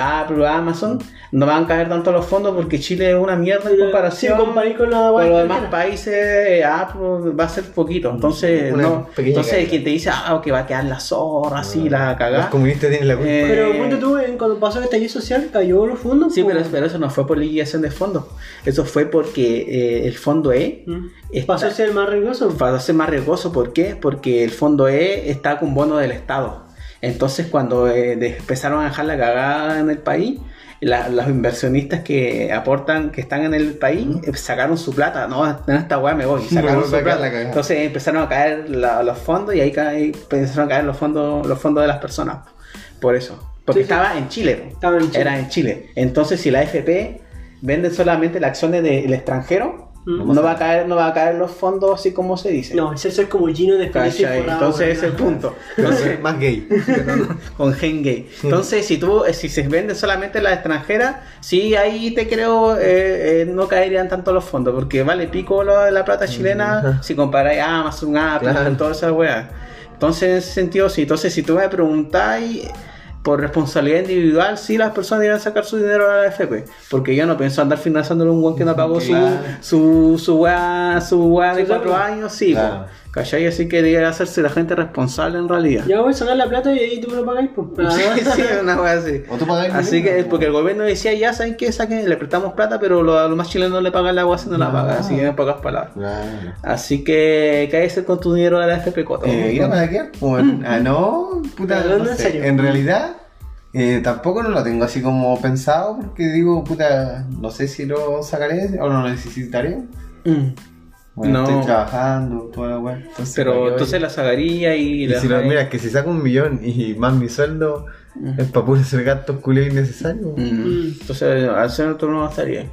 Apple, Amazon, no van a caer tanto los fondos porque Chile es una mierda en Sí, comparación comparar con la con los demás países. Apple va a ser poquito, entonces Una no, pequeña entonces quien te dice ah que va a quedar la zorra así la Los cagada. comunistas tienen la culpa. Eh, Pero ponte tú, cuando pasó el estallido social, cayó los fondos. Sí, pero, pero eso no fue por liquidación de fondos. Eso fue porque eh, el fondo E Mm. está- Pasó a ser más riesgoso. para hacer más riesgoso. ¿Por qué? Porque el fondo E está con bono del Estado. Entonces, cuando eh, empezaron a dejar la cagada en el país, la- los inversionistas que aportan, que están en el país, eh, sacaron su plata. No, en esta weá me voy. Sacaron su plata. Entonces empezaron a caer la- los fondos y ahí empezaron a caer los fondos, los fondos de las personas. Por eso. Porque Sí, sí. estaba en Chile. Estaba en Chile. Era en Chile. Entonces, si la AFP vende solamente las acciones del extranjero. No va a caer, no va a caer los fondos así como se dice. No, ese es como Gino de forrado, Entonces ese es el punto. Entonces, más gay. con gen gay. Entonces, si tú, eh, si se vende solamente la extranjera, sí, ahí te creo, eh, eh, no caerían tanto los fondos, porque vale pico lo- la plata chilena si comparáis Amazon, Apple, Claro. todas esas weas. Entonces, en ese sentido, sí. Entonces, si tú me preguntáis por responsabilidad individual, sí, las personas deben sacar su dinero a la AFP, porque yo no pienso andar financiándole a un weón que no pagó su, Claro. su, su wea, su wea de Su cuatro años, sí. ¿Cachai? Así que debería hacerse la gente responsable en realidad. Ya voy a sacar la plata y ahí tú me lo pagáis. Pues. Sí, sí, una wea así. O tú pagáis Así que, po. porque el gobierno decía, ya saben que saquen, le prestamos plata, pero lo- a los más chilenos le pagan la agua si no la pagan, así que en pocas palabras. Así que, ¿qué hay que hacer con tu dinero de la FP Coto? Eh, ¿Ir a Malaquiar? Bueno, ah, no, puta, no en sé. serio. En realidad, eh, tampoco no lo tengo así como pensado, porque digo, puta, no sé si lo sacaré o lo necesitaré. Mm. Bueno, No. estoy trabajando, toda la weá. Entonces, ¿para Pero entonces la sacaría y, Y la si dejaría- mira, que si saco un millón y más mi sueldo, es para puro hacer gastos culiados innecesarios. Mm. Entonces, al ser tú no gastaría.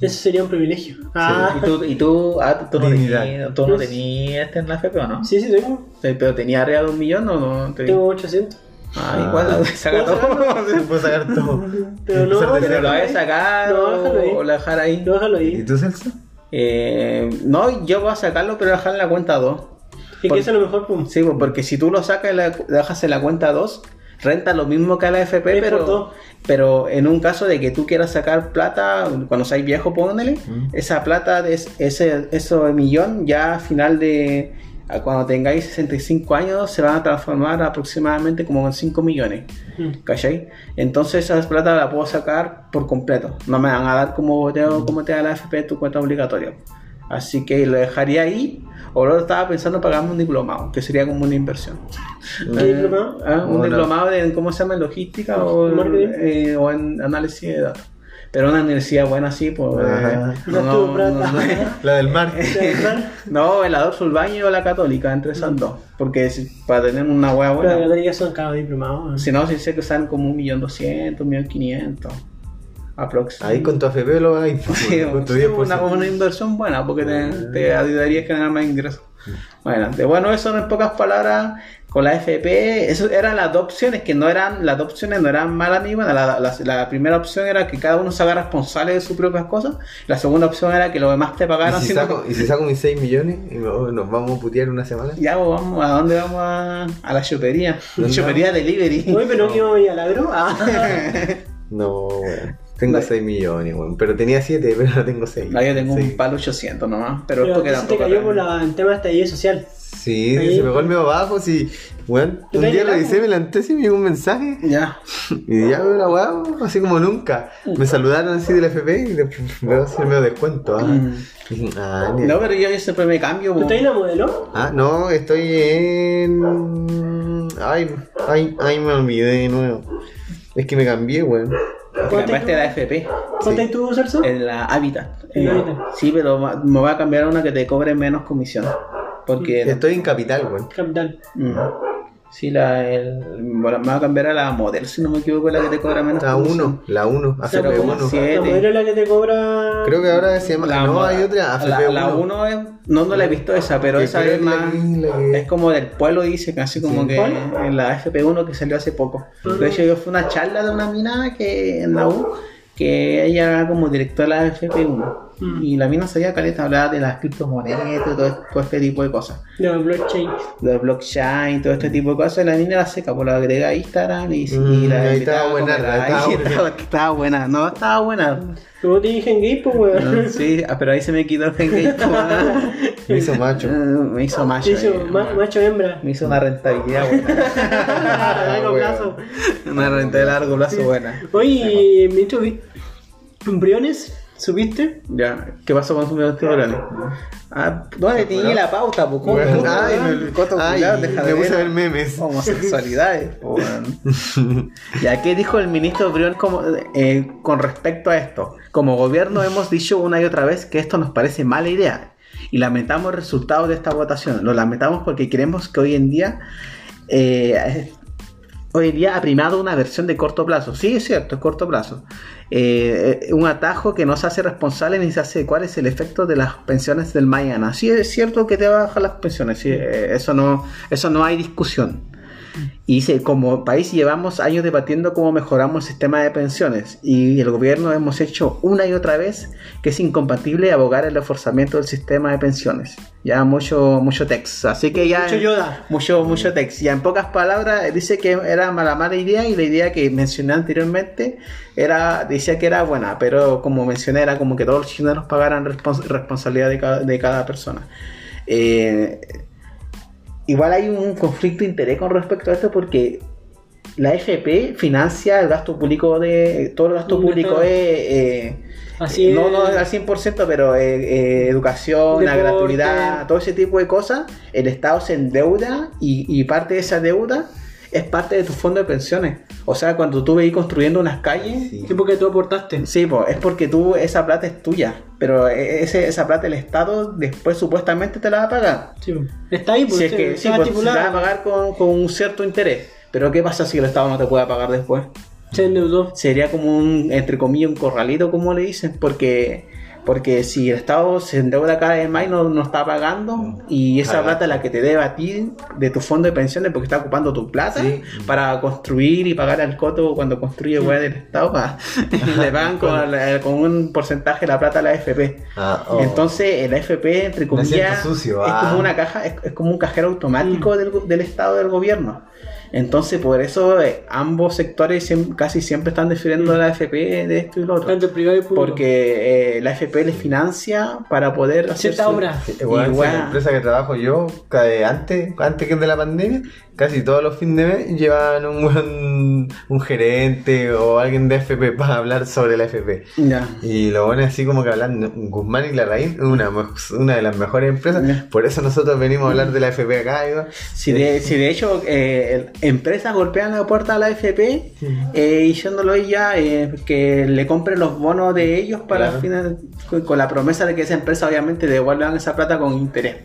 Eso sería un privilegio. Ah, ¿Y tú, y tú, ah, tú no tenías, tú no tenías este en la FP o no? sí, sí, tengo. Sí, Pero tenía arriba de un millón o no? Te- Tengo 800. Ah, Ah. igual, saca ¿Puedo todo. Se puede sacar todo. Pero no, ¿Pero lo vas a sacar No, o, déjalo ahí. o lo dejar ahí? No, déjalo ¿Y ahí. tú, Celso? Eh, no, yo voy a sacarlo, pero dejar en la cuenta 2. Es Por- que eso lo mejor. Sí, pues, porque si tú lo sacas y la- dejas en la cuenta 2, renta lo mismo que a la FP, pero, pero en un caso de que tú quieras sacar plata, cuando seas viejo, póngale, esa plata, de es- ese, eso de millón, ya a final de. A Cuando tengáis 65 años, se van a transformar aproximadamente como en 5 millones. Mm. ¿Cachai? Entonces esa plata la puedo sacar por completo. No me van a dar como te, como te da la FP tu cuenta obligatoria. Así que lo dejaría ahí. O luego estaba pensando en pagarme un diplomado, que sería como una inversión. ¿Qué diplomado? Ah, un Bueno. diplomado de, ¿cómo se llama? En logística o, en- Marketing. eh, o en análisis de datos. Pero una universidad buena así, pues... Ajá. eh, No tuvo plata. La del mar. no, el Adolfo Urbaño o la Católica, entre esas dos. Porque si- para tener una hueá Pero buena... las católicas son cada diplomados. Si no, sí sé que salen como un millón doscientos, un millón quinientos. Aprox. Ahí con tu FP lo vais. Sí, con tu sí, 10%. una, una inversión buena porque te, te ayudaría a generar más ingresos. Bueno, de bueno, eso en pocas palabras con la FP, eso eran las dos opciones que no eran, las dos opciones no eran malas ni buenas. La, la- la primera opción era que cada uno se haga responsable de sus propias cosas. La segunda opción era que los demás te pagaran. ¿Y si, saco, y si saco mis 6 millones y me- nos vamos a putear una semana. Ya, pues, vamos, ¿a dónde vamos? A, a la chopería. ¿Dónde chopería delivery. Oye, pero no quiero ir al agro. Ah. No, weón. Tengo No. 6 millones, weón. Pero tenía 7, pero ahora tengo 6. No, yo tengo un palo 800 nomás, pero, Pero porque que se te tampoco cayó por la- el tema de estallido social. Sí, Ahí. se me golpeó abajo. Sí, weón. ¿Te Un día el revisé, me levanté y me llegó un mensaje. Ya. Y ya veo la weá, así como nunca. Me saludaron así del FP y después así el medio descuento. Ah, Mm. Ah, No, pero yo, yo siempre me cambio. ¿Tú estás en la modelo? Ah, no, estoy en. Ay, ay, ay, me olvidé de nuevo. Es que me cambié, weón. Te cambiaste la FP. ¿Cuánto hay tú, Celso? En la Habitat. En la Habitat. Sí, pero me voy a cambiar a una que te cobre menos comisión. Porque. Estoy en capital, weón. Capital. Mm. Sí, la, el, me va a cambiar a la modelo, si no me equivoco, la que te cobra menos. La comisión. 1, la 1, La Pero como AFP1. siete. La modelo es la que te cobra. Creo que ahora se llama. La no, hay otra, la, AFP1. la 1 es, no, no la he visto esa, pero Que esa es más. que- Es como del pueblo, dice, casi como Sí. que en la FP1 que salió hace poco. De hecho, yo fui a una charla de una mina que en la U, que ella era como directora de la FP1. Mm. Y la mina sabía caleta, hablaba de las criptomonedas y todo, todo este tipo de cosas. De blockchain. de blockchain, todo este tipo de cosas, la niña la seca, pues la agrega a Instagram y, y Mm, la estaba buena, estaba buena. estaba, estaba buena, no, estaba buena. Como te dije en gay, pues, weón. No, sí, ah, pero ahí se me quitó el engage, Me hizo macho. me hizo macho. Te hizo eh, ma- macho hembra. me hizo una rentabilidad buena. A largo weón. plazo. una rentabilidad a largo plazo buena. Oye, ministro, vi- Briones, ¿subiste? Ya, ¿qué pasó con su tiburones? Ah, ¿dónde tenía la pauta? Pues, ¿cómo? Weón, ¿Cómo? ay, me- coto ay, deja me de puse a ver memes. Homosexualidades. ¿Ya qué dijo el ministro Brión como, eh, con respecto a esto? Como gobierno hemos dicho una y otra vez que esto nos parece mala idea y lamentamos el resultado de esta votación. Lo lamentamos porque creemos que hoy en día eh, hoy día ha primado una versión de corto plazo. Sí, es cierto, es corto plazo. Eh, eh, un atajo que no se hace responsable ni se hace cuál es el efecto de las pensiones del mañana. Sí, es cierto que te bajar las pensiones, sí, eh, eso, no, eso no hay discusión. Y dice, como país llevamos años debatiendo cómo mejoramos el sistema de pensiones y el gobierno hemos hecho una y otra vez que es incompatible abogar el reforzamiento del sistema de pensiones. Ya mucho, mucho text. Así que ya... Mucho Yoda. Mucho, mucho text. Ya en pocas palabras, dice que era mala, mala idea y la idea que mencioné anteriormente era, decía que era buena, pero como mencioné, era como que todos los chilenos pagaran respons- responsabilidad de cada, de cada persona. Eh, igual hay un conflicto de interés con respecto a esto porque la FP financia el gasto público de. Todo el gasto público es. eh, Así no, no al 100%, pero eh, eh, educación, la gratuidad, todo ese tipo de cosas, el Estado se endeuda y, y parte de esa deuda es parte de tu fondo de pensiones. O sea, cuando tú veis construyendo unas calles, Sí. Sí, porque tú aportaste. Sí, po, es porque tú, esa plata es tuya, pero e- ese, esa plata el Estado después supuestamente te la va a pagar. Sí, está ahí, pues, si es que sí, pues, se la va a pagar con, con un cierto interés. Pero ¿qué pasa si el Estado no te puede pagar después? Se endeudó. Sería como un, entre comillas, un corralito, como le dicen, porque porque si el Estado se endeuda cada vez más y no, no está pagando, y esa plata es la que te debe a ti de tu fondo de pensiones porque está ocupando tu plata Sí. para construir y pagar al coto cuando construye weá del Estado, pa- le pagan con, un porcentaje la plata a la AFP. Ah, oh. Entonces, el AFP, entre comillas, es ah. como una caja, es, es como un cajero automático del, del Estado del gobierno. Entonces, por eso eh, ambos sectores siem- casi siempre están defendiendo a la AFP de esto y lo otro. El privado y el público. Porque eh, la AFP les financia para poder hacer Cierta su- obra. Weón, la empresa que trabajo yo, eh, antes, antes que de la pandemia, casi todos los fines de mes llevaban un, un gerente o alguien de FP para hablar sobre la FP. Ya. Y lo bueno es así como que hablando, Guzmán y Larraín, una, una de las mejores empresas. Por eso nosotros venimos a hablar de la FP acá. Si de, si de hecho eh, empresas golpean la puerta a la AFP eh, diciéndolo ya eh, que le compren los bonos de ellos para Claro. final- con, con la promesa de que esa empresa obviamente devuelvan esa plata con interés.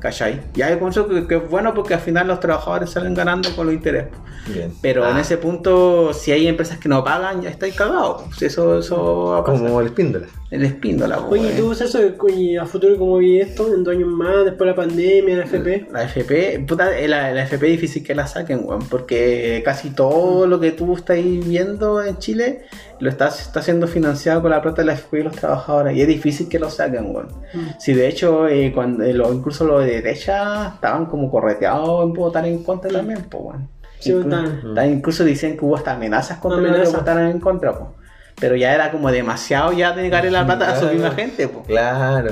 ¿Cachai? Ya yo pienso que, que es bueno porque al final los trabajadores salen ganando con los intereses. Bien. Pero en Ah, ese punto, si hay empresas que no pagan, ya estáis cagados. pues. Eso, eso. Como el espíndola. El espíndola. pues, Oye, eh. ¿tú usas eso de- y a futuro cómo vi esto? En dos años más, después de la pandemia, la FP. La FP, puta, eh, la, la FP es difícil que la saquen, weón, porque casi todo lo que tú estás viendo en Chile lo estás, está siendo financiado con la plata de la FP y los trabajadores, y es difícil que lo saquen, weón. Si de hecho, eh, cuando, eh, lo- incluso los de derecha estaban como correteados en votar en contra también, pues, weón. Sí, Inclu- votaron. ta- incluso dicen que hubo hasta amenazas contra los que votaron en contra, pues. Pero ya era como demasiado ya de negarle la plata a su misma gente, pues. Claro.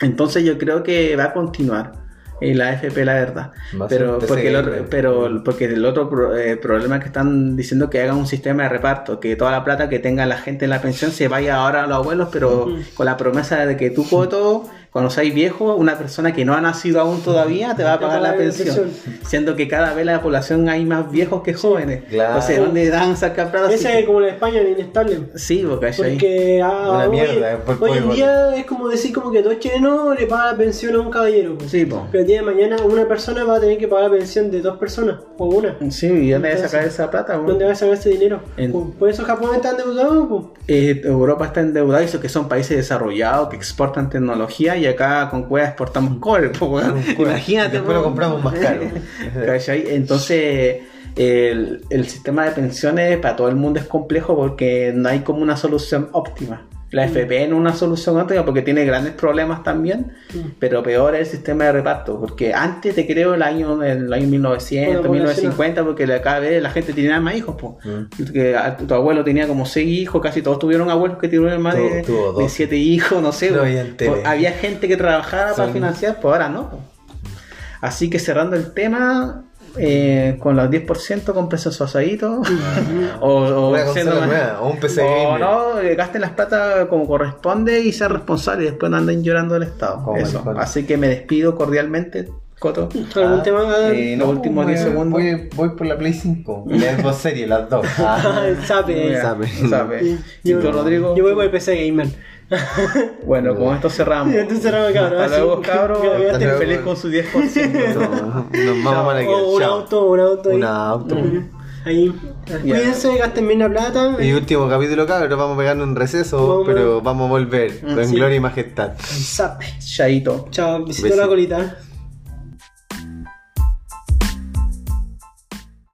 Entonces yo creo que va a continuar en la FP, la verdad. Pero porque, el otro, pero porque el otro pro- eh, problema es que están diciendo que hagan un sistema de reparto, que toda la plata que tenga la gente en la pensión se vaya ahora a los abuelos, pero Ujú. con la promesa de que tu coto cuando seas viejo, una persona que no ha nacido aún todavía te va a pagar paga la la pensión. Siendo que cada vez la población hay más viejos que jóvenes. claro. Entonces, ¿dónde dan a sacar plata? Ese Sí, es como la España, inestable. Sí, porque hay Porque ah, Una hoy, mierda, por hoy en día es como decir como que dos chilenos le pagan la pensión a un caballero. pues. Sí, po. Día de mañana una persona va a tener que pagar la pensión de dos personas o una. Sí, ¿y dónde vas a sacar esa plata? weón? ¿Dónde va a sacar ese dinero? En- Pues, Por eso Japón está endeudado. pues. Eh, Europa está endeudada y eso que son países desarrollados que exportan tecnología y acá con cueva exportamos cobre. po, weón. Imagínate. Después lo compramos más caro. Entonces, el, el sistema de pensiones para todo el mundo es complejo porque no hay como una solución óptima. La FP no es una solución óptima porque tiene grandes problemas también, pero peor es el sistema de reparto. Porque antes te creo el año, el año 1900, Bueno, población. 1950, porque cada vez la gente tenía más hijos. po. Que a- tu, abuelo tenía como seis hijos, casi todos tuvieron abuelos que tuvieron más de, de siete hijos, no sé. No había gente que trabajaba para financiar, pues ahora no. po. Así que cerrando el tema, eh, con los 10% comprense su asadito. o, o Una consola más- nueva, o un PC o gamer. no, eh, gasten las plata como corresponde y sean responsables y después no anden llorando del Estado. Como Eso. Así que me despido cordialmente, Coto. ¿Algún tema? Eh, Los últimos voy- 10 segundos. Voy, voy por la Play 5. Y la Xbox Series, las dos. Ah. sabe. sabe. Y- ¿Y tú, Rodrigo? Yo voy por el PC Gamer. Bueno, con esto cerramos. Entonces cerramos, cabrón. Hasta luego, vida Hasta. Feliz con su 10%. No, nos vamos a la O un auto, un auto. Un auto. Ahí. Cuídense, gasten bien la plata. Y último capítulo, cabros. Vamos a pegar un receso, pero vamos a volver con gloria y majestad. Zape. Chaito. Chao, Besito. la colita.